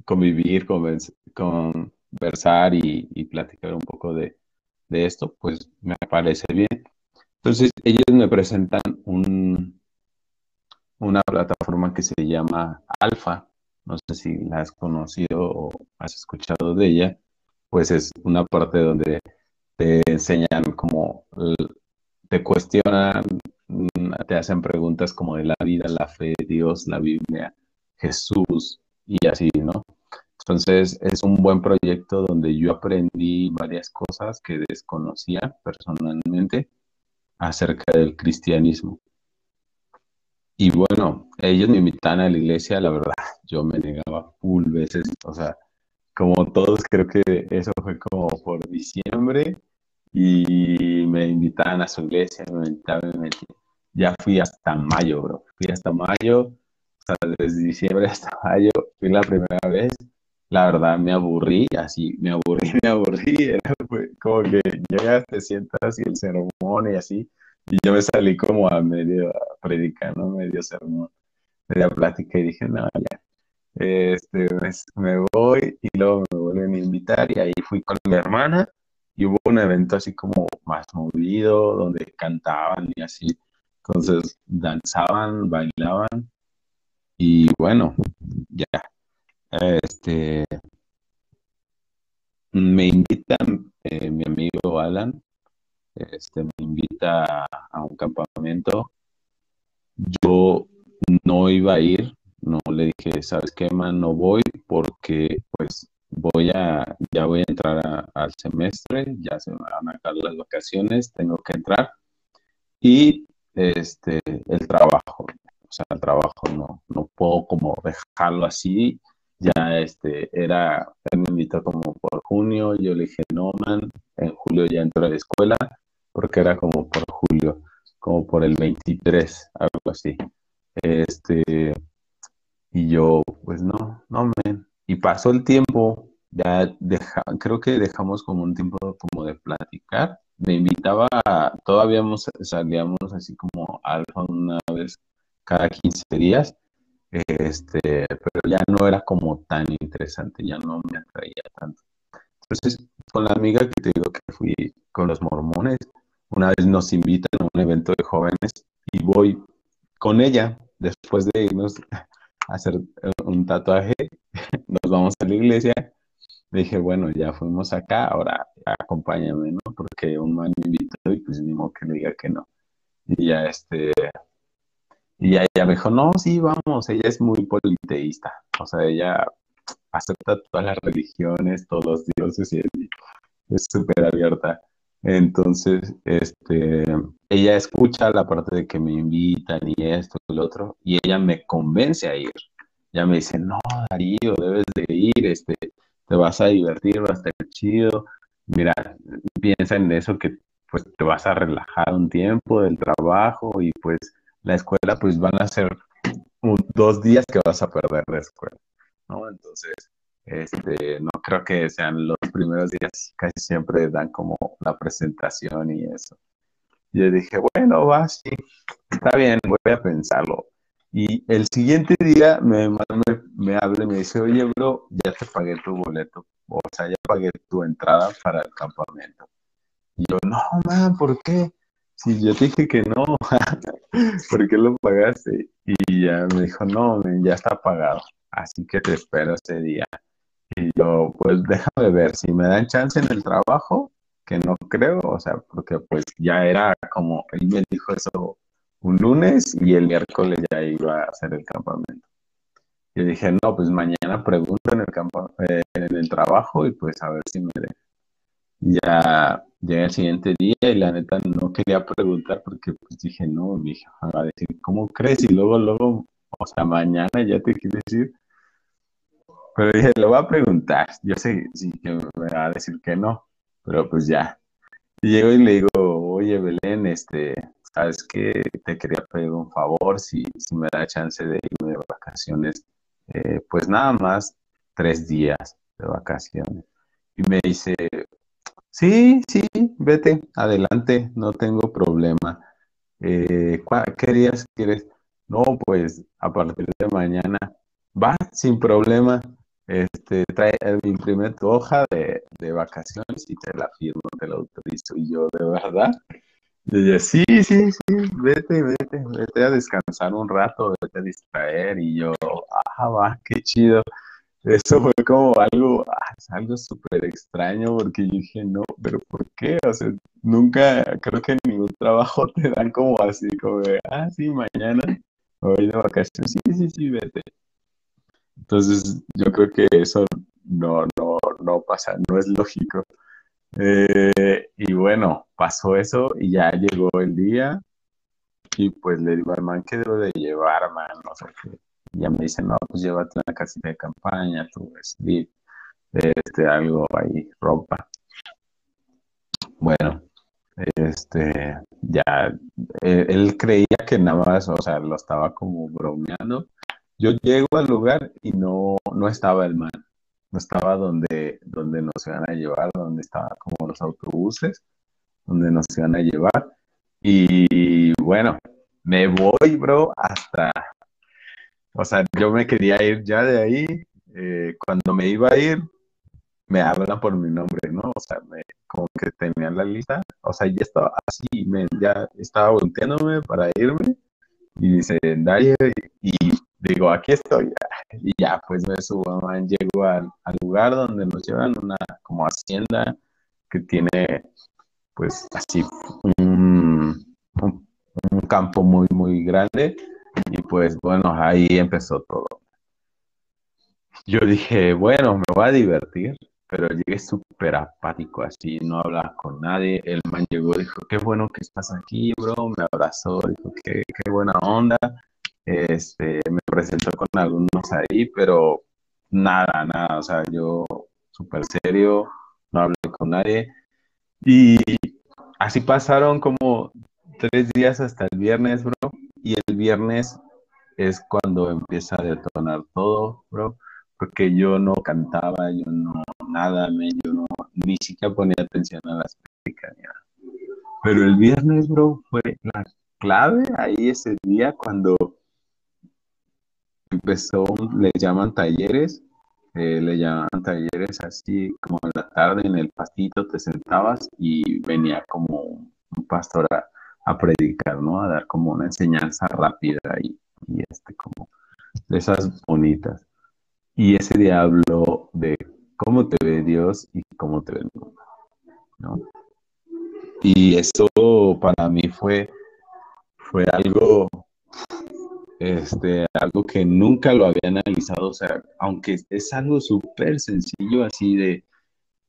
Speaker 6: convivir, conversar y, y platicar un poco de, de esto, pues me parece bien. Entonces, ellos me presentan un, una plataforma que se llama Alfa, no sé si la has conocido o has escuchado de ella, pues es una parte donde te enseñan como, te cuestionan, te hacen preguntas como de la vida, la fe, Dios, la Biblia, Jesús y así, ¿no? Entonces es un buen proyecto donde yo aprendí varias cosas que desconocía personalmente acerca del cristianismo. Y bueno, ellos me invitan a la iglesia, la verdad, <laughs> yo me negaba full veces, o sea, como todos, creo que eso fue como por diciembre y me invitaban a su iglesia, me invitaban, me ya fui hasta mayo, bro, fui hasta mayo, o sea, desde diciembre hasta mayo, fui la primera vez, la verdad me aburrí, así, me aburrí, <laughs> me aburrí, era como que llegas, te sientas y el sermón y así, y yo me salí como a medio predicando, medio sermón, media plática y dije, no, ya, este, me voy y luego me vuelven a invitar y ahí fui con mi hermana y hubo un evento así como más movido, donde cantaban y así, entonces danzaban, bailaban y bueno, ya, este, me invitan eh, mi amigo Alan este, me invita a un campamento. Yo no iba a ir, no le dije, ¿sabes qué, man? No voy porque pues voy a, ya voy a entrar al semestre, ya se van a acabar las vacaciones, tengo que entrar. Y este, el trabajo, o sea, el trabajo no, no puedo como dejarlo así. Ya este, era, él me invitó como por junio, yo le dije, no, man, en julio ya entro a la escuela, porque era como por julio, como por el 23, algo así. Este, y yo, pues no, no, men. Y pasó el tiempo, ya creo que dejamos como un tiempo como de platicar. Me invitaba, todavía salíamos así como alfa una vez cada 15 días, este, pero ya no era como tan interesante, ya no me atraía tanto. Entonces, con la amiga que te digo que fui con los mormones, una vez nos invitan a un evento de jóvenes y voy con ella después de irnos hacer un tatuaje, <laughs> nos vamos a la iglesia. Le dije, bueno, ya fuimos acá, ahora acompáñame, ¿no? Porque un man me invitó y pues ni modo que le diga que no. Y ya este, y ella me dijo, no, sí, vamos, ella es muy politeísta, o sea, ella acepta todas las religiones, todos los dioses y es súper abierta. Entonces, este, ella escucha la parte de que me invitan y esto y lo otro, y ella me convence a ir. Ella me dice, no, Darío, debes de ir, este, te vas a divertir, va a estar chido. Mira, piensa en eso que pues te vas a relajar un tiempo del trabajo y pues la escuela pues van a ser dos días que vas a perder la escuela, ¿no? Entonces, Este, no creo que sean los primeros días, casi siempre dan como la presentación y eso. Yo dije, bueno, va, sí, está bien, voy a pensarlo. Y el siguiente día me, me, me habla y me dice, oye, bro, ya te pagué tu boleto, o sea, ya pagué tu entrada para el campamento. Y yo, no, man, ¿por qué? Si yo te dije que no, <laughs> ¿por qué lo pagaste? Y ya me dijo, no, ya está pagado, así que te espero ese día. Y yo, pues déjame ver, si me dan chance en el trabajo, que no creo, o sea, porque pues ya era como, él me dijo eso un lunes y el miércoles ya iba a hacer el campamento. Yo dije, no, pues mañana pregunto en el, campo, eh, en el trabajo y pues a ver si me deja. Ya llegué el siguiente día y la neta no quería preguntar porque pues dije, no, mi hija va a decir, ¿cómo crees? Y luego, luego, o sea, mañana ya te quiero decir. Pero dije, lo voy a preguntar. Yo sé sí, que me va a decir que no, pero pues ya. Y llego y le digo, oye, Belén, este, sabes que te quería pedir un favor, si, si me da chance de irme de vacaciones, eh, pues nada más tres días de vacaciones. Y me dice, sí, sí, vete, adelante, no tengo problema. Eh, ¿Qué días quieres? No, pues a partir de mañana, va, sin problema. Este, trae, imprime tu hoja de, de vacaciones y te la firmo, te la autorizo. Y yo, ¿de verdad? Y ella, sí, sí, sí, vete, vete, vete a descansar un rato, vete a distraer. Y yo, ah, va, qué chido. Eso fue como algo, ah, algo súper extraño porque yo dije, no, pero ¿por qué? O sea, nunca, creo que en ningún trabajo te dan como así, como de, ah, sí, mañana voy de vacaciones, sí, sí, sí, vete. Entonces, yo creo que eso no, no, no pasa, no es lógico. Eh, y bueno, pasó eso y ya llegó el día y pues le digo al man que debo de llevar, man, sé qué. Y ya me dice, no, pues llévate una casita de campaña, tu sleep, este, algo ahí, ropa. Bueno, este, ya, él, él creía que nada más, o sea, lo estaba como bromeando. Yo llego al lugar y no, no estaba el man no estaba donde, donde nos iban a llevar, donde estaban como los autobuses, donde nos iban a llevar. Y bueno, me voy, bro, hasta, o sea, yo me quería ir ya de ahí. Eh, cuando me iba a ir, me hablan por mi nombre, ¿no? O sea, me, como que tenía la lista, o sea, ya estaba así, me, ya estaba volteándome para irme y dice, Dario, y, digo, aquí estoy. Y ya, pues me subo, man, llego al, lugar donde nos llevan, una como hacienda que tiene, pues así, un, un, campo muy, muy grande. Y pues bueno, ahí empezó todo. Yo dije, bueno, me voy a divertir, pero llegué súper apático, así, no hablaba con nadie. El man llegó, dijo, qué bueno que estás aquí, bro, me abrazó, dijo, qué, qué buena onda. Este, me presentó con algunos ahí, pero nada, nada, o sea, yo súper serio, no hablé con nadie. Y así pasaron como tres días hasta el viernes, bro. Y el viernes es cuando empieza a detonar todo, bro. Porque yo no cantaba, yo no nada, yo no ni siquiera ponía atención a las prácticas. Pero el viernes, bro, fue la clave ahí ese día cuando empezó, le llaman talleres, eh, le llaman talleres así como en la tarde en el pastito te sentabas y venía como un pastor a, predicar, ¿no? A dar como una enseñanza rápida y, y este como de esas bonitas. Y ese día habló de cómo te ve Dios y cómo te ve el mundo, ¿no? Y eso para mí fue, fue algo este, algo que nunca lo había analizado, o sea, aunque es algo súper sencillo así de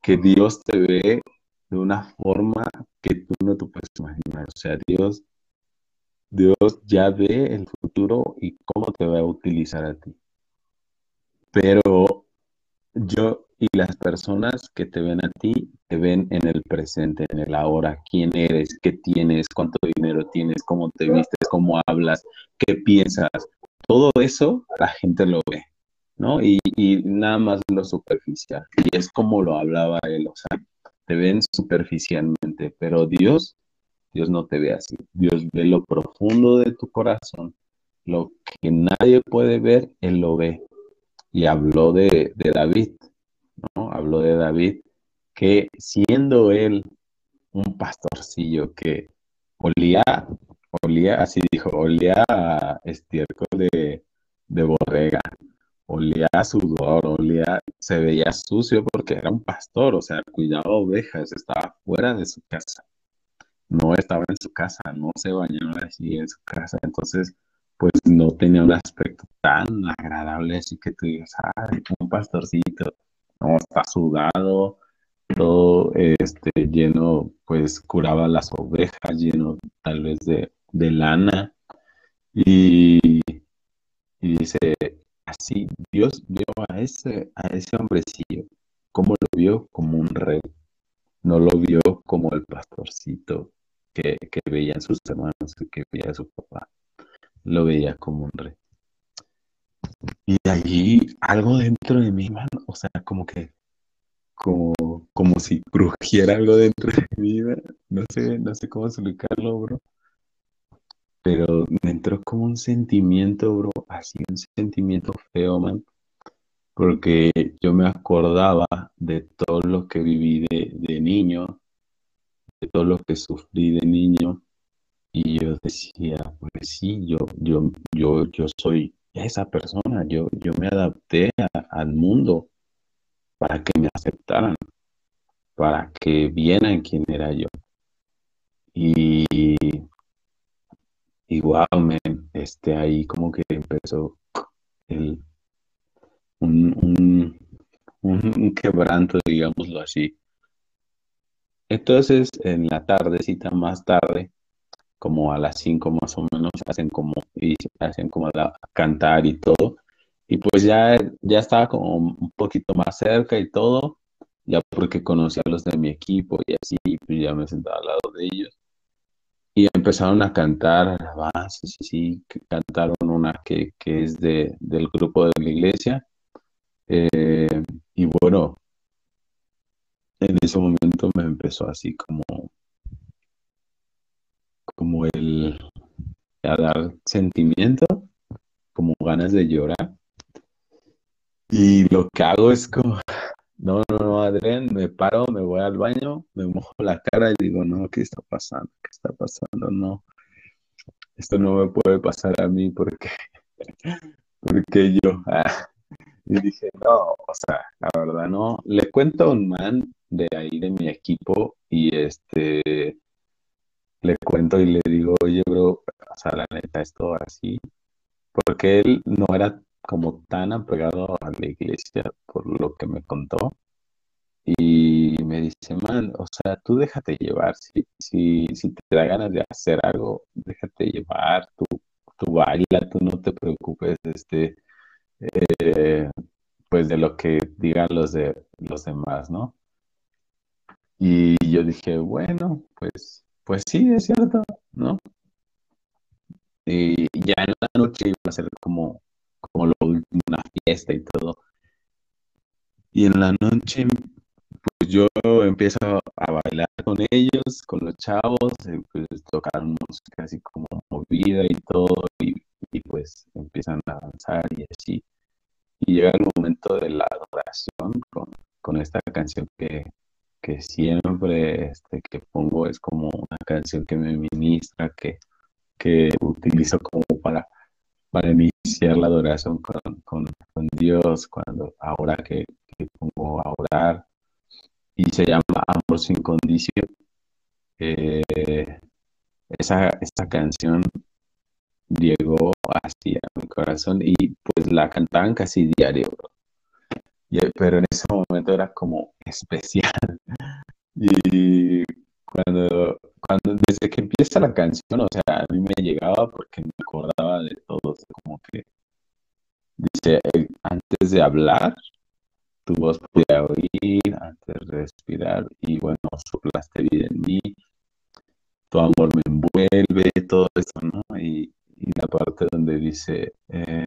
Speaker 6: que Dios te ve de una forma que tú no te puedes imaginar, o sea, Dios, Dios ya ve el futuro y cómo te va a utilizar a ti. Pero yo y las personas que te ven a ti, te ven en el presente, en el ahora, quién eres, qué tienes, cuánto dinero tienes, cómo te vistes, cómo hablas, qué piensas. Todo eso la gente lo ve. ¿no? Y, nada más lo superficial. Y es como lo hablaba él, o sea, te ven superficialmente, pero Dios, Dios no te ve así. Dios ve lo profundo de tu corazón, lo que nadie puede ver, Él lo ve. Y habló de, David, ¿no? Habló de David, que siendo él un pastorcillo que olía, olía, así dijo, olía a estiércol de, de borrega, olía a sudor, olía, se veía sucio porque era un pastor, o sea, cuidaba ovejas, estaba fuera de su casa, no estaba en su casa, no se bañaba así en su casa, entonces, pues no tenía un aspecto tan agradable, así que tú digas, ay, un pastorcito, no, está sudado, todo este, lleno, pues curaba las ovejas, lleno tal vez de, de lana, y, y dice, así Dios vio a ese, a ese hombrecillo, como lo vio como un rey, no lo vio como el pastorcito que, que veían sus hermanos, que veía su papá, lo veía como un rey. Y allí algo dentro de mí, mano, o sea, como que, como, como si crujiera algo dentro de mí, ¿verdad? no sé, no sé cómo explicarlo, bro pero me entró como un sentimiento, bro, así un sentimiento feo, man, porque yo me acordaba de todo lo que viví de, de niño, de todo lo que sufrí de niño, y yo decía, pues sí, yo, yo, yo, yo soy esa persona, yo, yo me adapté al mundo para que me aceptaran, para que vieran quién era yo. Y, y wow, este, ahí como que empezó el, un, un quebranto, digámoslo así. Entonces, en la tardecita más tarde, como a las 5 más o menos, hacen como, y hacen como la, cantar y todo. Y pues ya, ya estaba como un poquito más cerca y todo, ya porque conocía a los de mi equipo y así, pues ya me sentaba al lado de ellos. Y empezaron a cantar alabanzas, y sí, que cantaron una que, que es de, del grupo de la iglesia. Eh, y bueno, en ese momento me empezó así como, como el a dar sentimiento, como ganas de llorar. Y lo que hago es como, no, no, no, Adrián, me paro, me voy al baño, me mojo la cara y digo, no, ¿qué está pasando? ¿Qué está pasando? No, esto no me puede pasar a mí porque, <laughs> porque yo. Ah. Y dije, no, o sea, la verdad no. Le cuento a un man de ahí de mi equipo y este, le cuento y le digo, oye, bro, o sea, la neta, esto así, porque él no era como tan apegado a la iglesia por lo que me contó. Y me dice, man, o sea, tú déjate llevar, si, si, si te da ganas de hacer algo, déjate llevar, tú, tú baila, tú no te preocupes, este, eh, pues de lo que digan los de los demás, ¿no? Y yo dije, bueno, pues, pues sí, es cierto, ¿no? Y ya en la noche iba a ser como, como lo último, una fiesta y todo. Y en la noche, pues yo empiezo a bailar con ellos, con los chavos, eh, pues tocar música así como movida y todo, y, pues empiezan a avanzar y así. Y llega el momento de la adoración con, con esta canción que, que siempre este, que pongo es como una canción que me ministra, que, que utilizo como para, para iniciar la adoración con, con, Dios, cuando ahora que, que pongo a orar, y se llama Amor sin condición. Eh, esa, esa canción llegó así a mi corazón y pues la cantaban casi diario. Y- pero en ese momento era como especial. <laughs> Y cuando, cuando desde que empieza la canción, o sea, a mí me llegaba porque me acordaba de todo, como que dice, eh, antes de hablar, tu voz podía oír, antes de respirar, y bueno, soplaste vida en mí, tu amor me envuelve, todo eso, ¿no? Y, y la parte donde dice, eh,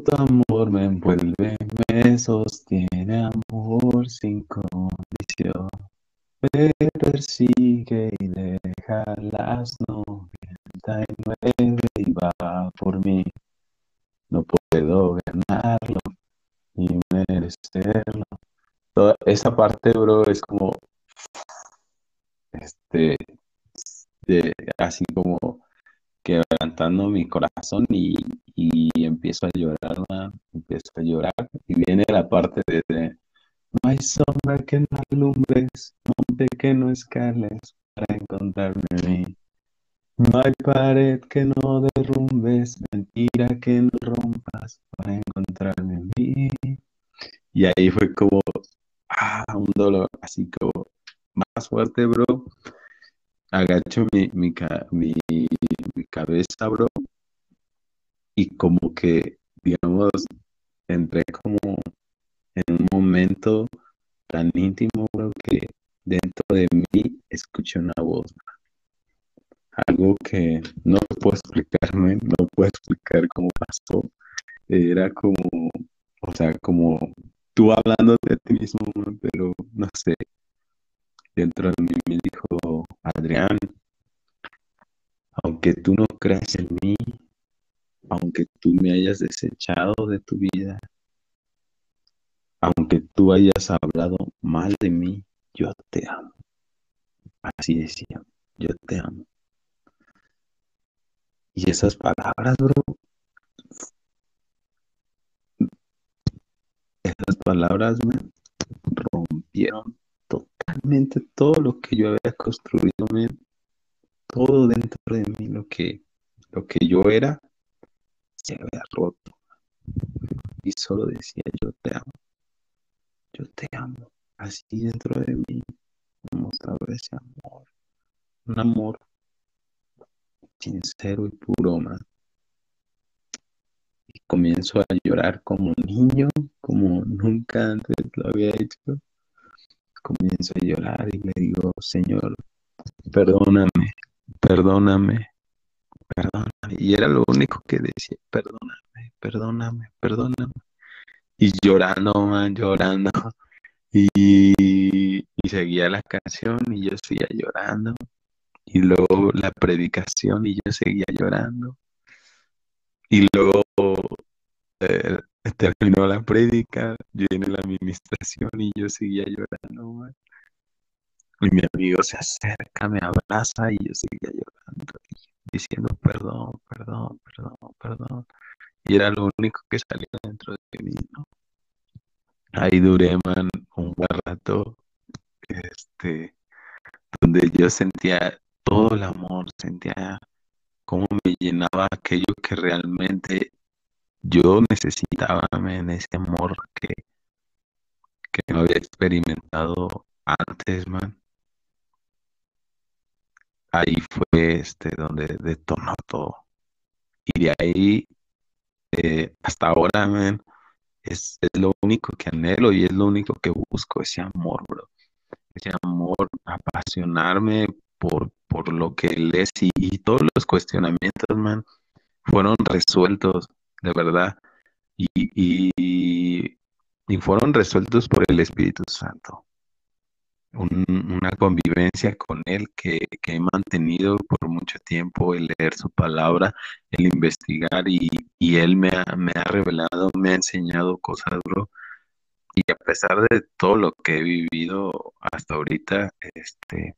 Speaker 6: tu amor me envuelve, me sostiene amor sin condición. Me persigue y deja las noventa y nueve y va por mí. No puedo ganarlo ni merecerlo. Toda esa parte, bro, es como este de- así como quebrantando mi corazón y, y empiezo a llorar, empiezo a llorar y viene la parte de, de, no hay sombra que no alumbres, monte que no escales para encontrarme a mí. No hay pared que no derrumbes, mentira que no rompas para encontrarme a mí. Y ahí fue como, ah, un dolor así como más fuerte, bro. Agacho mi, mi, mi cabeza, bro, y como que, digamos, entré como en un momento tan íntimo, bro, que dentro de mí escuché una voz, algo que no puedo explicarme, no puedo explicar cómo pasó. Era como, o sea, como tú hablándote a ti mismo, pero no sé, dentro de mí me dijo, Adrián, aunque tú no creas en mí, aunque tú me hayas desechado de tu vida, aunque tú hayas hablado mal de mí, yo te amo. Así decía, yo te amo. Y esas palabras, bro, esas palabras me rompieron totalmente todo lo que yo había construido. Todo dentro de mí, lo que, lo que yo era, se había roto. Y solo decía, yo te amo, yo te amo. Así dentro de mí, mostraba ese amor, un amor sincero y puro, man. Y comienzo a llorar como niño, como nunca antes lo había hecho. Comienzo a llorar y le digo, Señor, perdóname, perdóname, perdóname. Y era lo único que decía, perdóname, perdóname, perdóname. Y llorando, man, llorando. <laughs> Y, seguía la canción y yo seguía llorando. Y luego la predicación y yo seguía llorando. Y luego eh, terminó la prédica, viene la administración y yo seguía llorando, man. Y mi amigo se acerca, me abraza y yo seguía llorando, diciendo perdón, perdón, perdón, perdón. Y era lo único que salía dentro de mí, ¿no? Ahí duré, man, un buen rato, este, donde yo sentía todo el amor, sentía cómo me llenaba aquello que realmente yo necesitaba, man, ese amor que, que no había experimentado antes, man. Ahí fue este donde detonó todo. Y de ahí eh, hasta ahora, man, es, lo único que anhelo y es lo único que busco, ese amor, bro. Ese amor, apasionarme por, por lo que él es y, y todos los cuestionamientos, man, fueron resueltos, de verdad. Y, y fueron resueltos por el Espíritu Santo. Un- una convivencia con Él que, que he mantenido por mucho tiempo, el leer su palabra, el investigar y, y Él me ha, me ha revelado, me ha enseñado cosas, bro. Y a pesar de todo lo que he vivido hasta ahorita, este,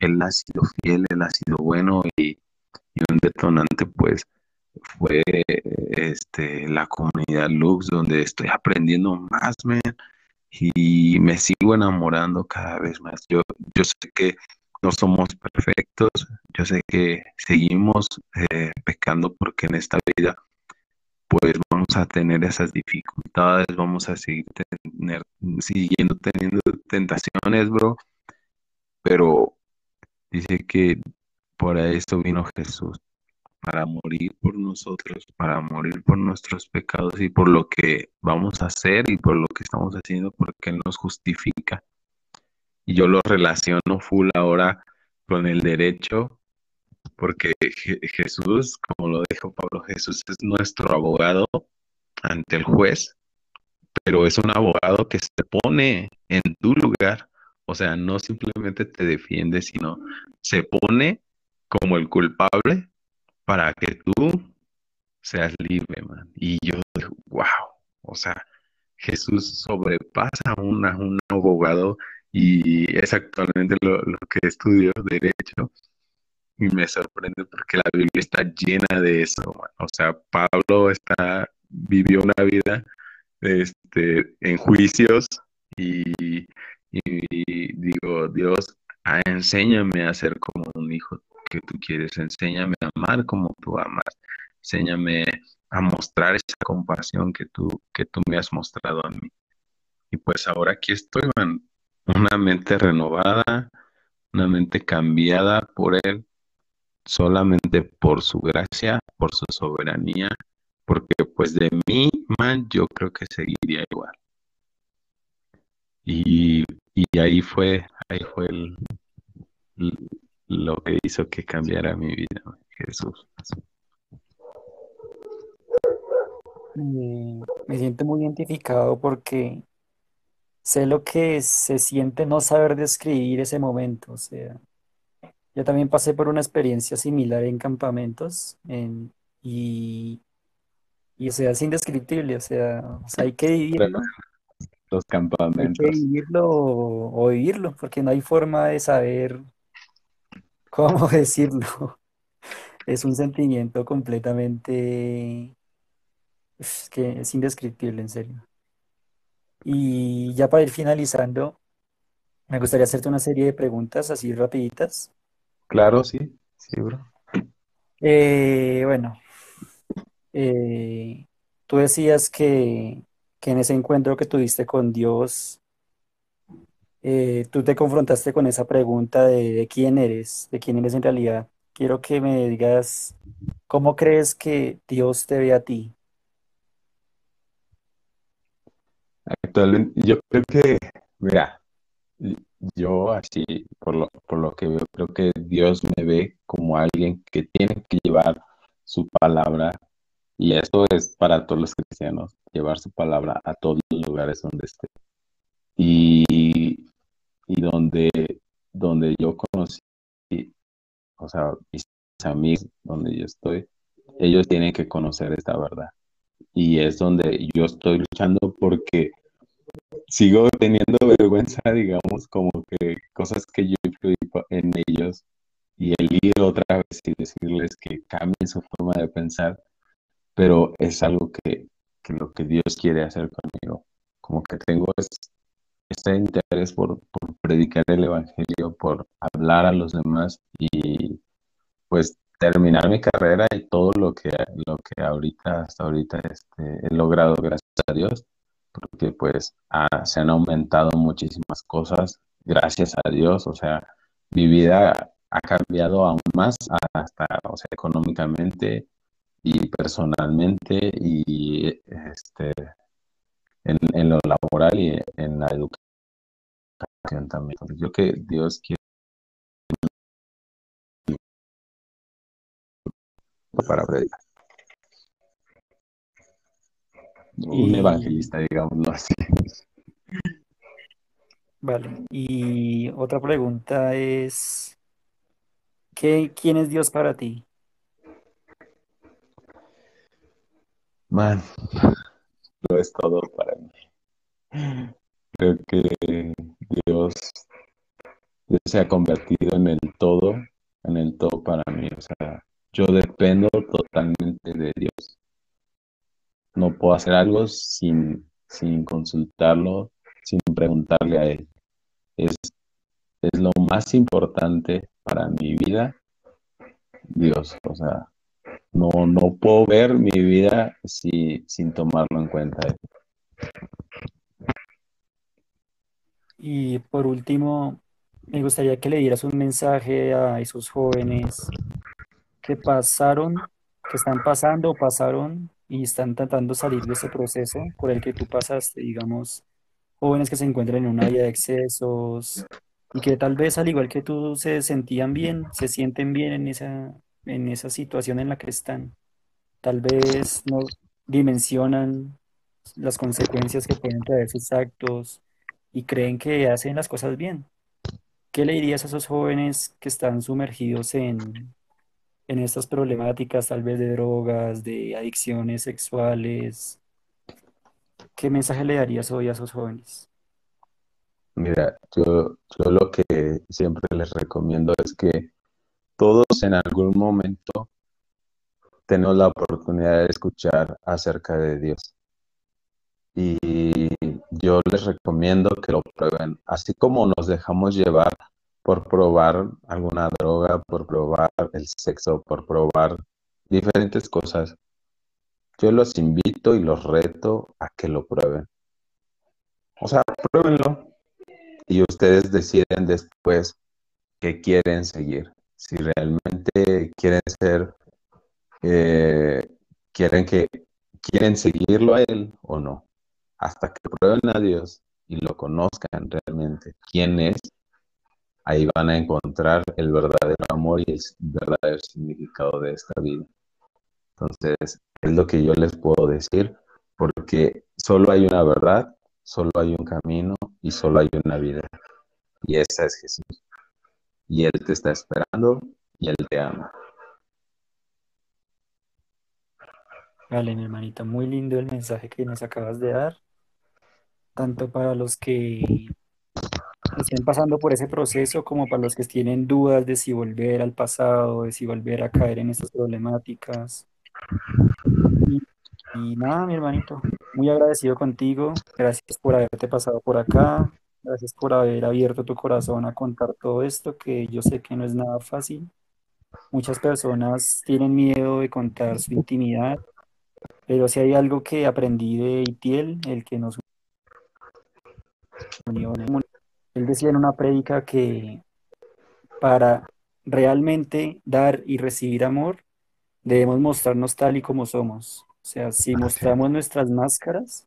Speaker 6: Él ha sido fiel, Él ha sido bueno y, y un detonante, pues, fue este, la comunidad Lux, donde estoy aprendiendo más, man, y me sigo enamorando cada vez más. Yo, yo sé que no somos perfectos, yo sé que seguimos eh, pecando porque en esta vida pues vamos a tener esas dificultades, vamos a seguir tener, siguiendo teniendo tentaciones, bro, pero dice que por esto vino Jesús, para morir por nosotros, para morir por nuestros pecados y por lo que vamos a hacer y por lo que estamos haciendo, porque nos justifica. Y yo lo relaciono full ahora con el derecho, porque Je- Jesús, como lo dijo Pablo, Jesús es nuestro abogado ante el juez, pero es un abogado que se pone en tu lugar, o sea, no simplemente te defiende, sino se pone como el culpable para que tú seas libre, man. Y yo digo, wow, o sea, Jesús sobrepasa a una, un abogado y es actualmente lo, lo que estudio, derecho, y me sorprende porque la Biblia está llena de eso. man. O sea, Pablo está, vivió una vida este, en juicios y, y digo, Dios, ah, enséñame a ser como un hijo que tú quieres, enséñame a amar como tú amas, enséñame a mostrar esa compasión que tú, que tú me has mostrado a mí. Y pues ahora aquí estoy, man, una mente renovada, una mente cambiada por Él, solamente por su gracia, por su soberanía, porque pues de mí, man, yo creo que seguiría igual. Y, y ahí fue, ahí fue el, lo que hizo que cambiara mi vida, Jesús.
Speaker 5: Eh, me siento muy identificado porque sé lo que se siente no saber describir ese momento. O sea, yo también pasé por una experiencia similar en campamentos en- y, y, o sea, es indescriptible. O sea, o sea, hay que vivirlo,
Speaker 6: Los
Speaker 5: hay que
Speaker 6: campamentos.
Speaker 5: vivirlo o, o vivirlo, porque no hay forma de saber cómo <laughs> decirlo. Es un sentimiento completamente, es que es indescriptible, en serio. Y ya para ir finalizando, me gustaría hacerte una serie de preguntas así rapiditas.
Speaker 6: Claro, sí, sí, bro.
Speaker 5: Eh, bueno, eh, tú decías que, que en ese encuentro que tuviste con Dios, eh, tú te confrontaste con esa pregunta de, quién eres, de quién eres en realidad. Quiero que me digas cómo crees que Dios te ve a ti.
Speaker 6: Actualmente, yo creo que, mira, yo así, por lo, por lo que veo, creo que Dios me ve como alguien que tiene que llevar su palabra, y eso es para todos los cristianos, llevar su palabra a todos los lugares donde esté. Y, y donde, donde yo conocí, o sea, mis amigos, donde yo estoy, ellos tienen que conocer esta verdad. Y es donde yo estoy luchando porque sigo teniendo <laughs> vergüenza, digamos, como que cosas que yo influí en ellos y el ir otra vez y decirles que cambien su forma de pensar, pero es algo que, que lo que Dios quiere hacer conmigo. Como que tengo es- este interés por, por predicar el evangelio, por hablar a los demás y pues terminar mi carrera y todo lo que, lo que ahorita, hasta ahorita este, he logrado, gracias a Dios porque pues se han aumentado muchísimas cosas, gracias a Dios, o sea, mi vida ha cambiado aún más hasta, o sea, económicamente y personalmente y este, en, en lo laboral y en la educación también. Entonces, yo que Dios quiere para predicar. Un
Speaker 5: Y,
Speaker 6: evangelista, digámoslo así.
Speaker 5: vale, y otra pregunta es, ¿qué, quién es Dios para ti?
Speaker 6: Man, lo es todo para mí. Creo que Dios, se ha convertido en el todo, en el todo para mí. O sea, yo dependo totalmente de Dios. No puedo hacer algo sin, sin consultarlo, sin preguntarle a Él. Es, es lo más importante para mi vida, Dios. O sea, no, no puedo ver mi vida si, sin tomarlo en cuenta.
Speaker 5: Y por último, me gustaría que le dieras un mensaje a esos jóvenes que pasaron, que están pasando o pasaron y están tratando de salir de ese proceso por el que tú pasaste, digamos, jóvenes que se encuentran en una vida de excesos y que tal vez al igual que tú se sentían bien, se sienten bien en esa, en esa situación en la que están. Tal vez no, dimensionan las consecuencias que pueden traer sus actos y creen que hacen las cosas bien. ¿Qué le dirías a esos jóvenes que están sumergidos en, en estas problemáticas, tal vez de drogas, de adicciones sexuales? ¿Qué mensaje le darías hoy a esos jóvenes?
Speaker 6: Mira, yo, yo lo que siempre les recomiendo es que todos en algún momento tenemos la oportunidad de escuchar acerca de Dios. Y yo les recomiendo que lo prueben, así como nos dejamos llevar por probar alguna droga, por probar el sexo, por probar diferentes cosas. Yo los invito y los reto a que lo prueben. O sea, pruébenlo y ustedes deciden después qué quieren seguir. Si realmente quieren ser, eh, quieren que quieren seguirlo a él o no. Hasta que prueben a Dios y lo conozcan realmente quién es, ahí van a encontrar el verdadero amor y el verdadero significado de esta vida. Entonces, es lo que yo les puedo decir, porque solo hay una verdad, solo hay un camino y solo hay una vida. Y esa es Jesús. Y Él te está esperando y Él te ama.
Speaker 5: Vale, mi hermanita, muy lindo el mensaje que nos acabas de dar, tanto para los que estén pasando por ese proceso como para los que tienen dudas de si volver al pasado, de si volver a caer en estas problemáticas. Y, y nada, mi hermanito, muy agradecido contigo. Gracias por haberte pasado por acá. Gracias por haber abierto tu corazón a contar todo esto, que yo sé que no es nada fácil. Muchas personas tienen miedo de contar su intimidad, pero si hay algo que aprendí de Itiel, el que nos unió, él decía en una prédica que para realmente dar y recibir amor, debemos mostrarnos tal y como somos. O sea, si mostramos nuestras máscaras,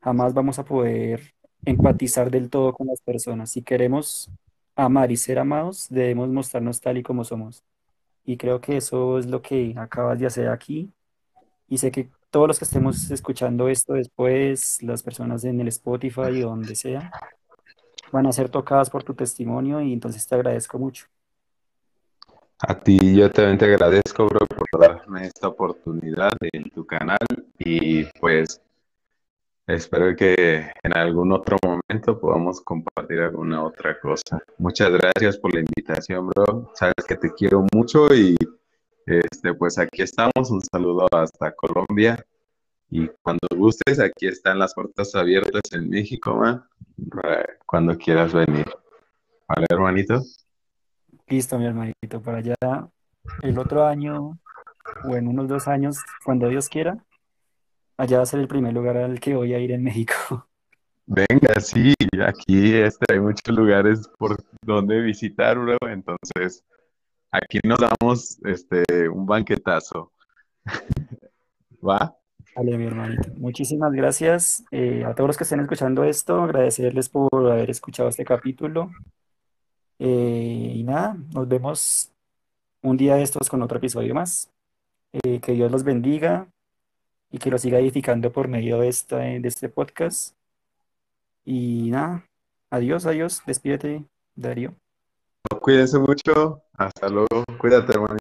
Speaker 5: jamás vamos a poder empatizar del todo con las personas. Si queremos amar y ser amados, debemos mostrarnos tal y como somos. Y creo que eso es lo que acabas de hacer aquí. Y sé que todos los que estemos escuchando esto después, las personas en el Spotify o donde sea, van a ser tocadas por tu testimonio y entonces te agradezco mucho.
Speaker 6: A ti yo también te agradezco, bro, por darme esta oportunidad en tu canal y pues espero que en algún otro momento podamos compartir alguna otra cosa. Muchas gracias por la invitación, bro. Sabes que te quiero mucho y este pues aquí estamos. Un saludo hasta Colombia y cuando gustes aquí están las puertas abiertas en México, man. Cuando quieras venir. ¿Vale, hermanito?
Speaker 5: Listo, mi hermanito, para allá el otro año o en unos dos años, cuando Dios quiera, allá va a ser el primer lugar al que voy a ir en México. <laughs>
Speaker 6: Venga, sí, aquí este, hay muchos lugares por donde visitar, bro, entonces aquí nos damos este, un banquetazo. <laughs> ¿Va?
Speaker 5: Vale, mi hermanito. Muchísimas gracias eh, a todos los que estén escuchando esto, agradecerles por haber escuchado este capítulo. Eh, y nada, nos vemos un día de estos con otro episodio más. Eh, que Dios los bendiga y que los siga edificando por medio de, esta, de este podcast. Y nada, adiós, adiós, despídete, Darío.
Speaker 6: Cuídense mucho, hasta luego, cuídate, hermano.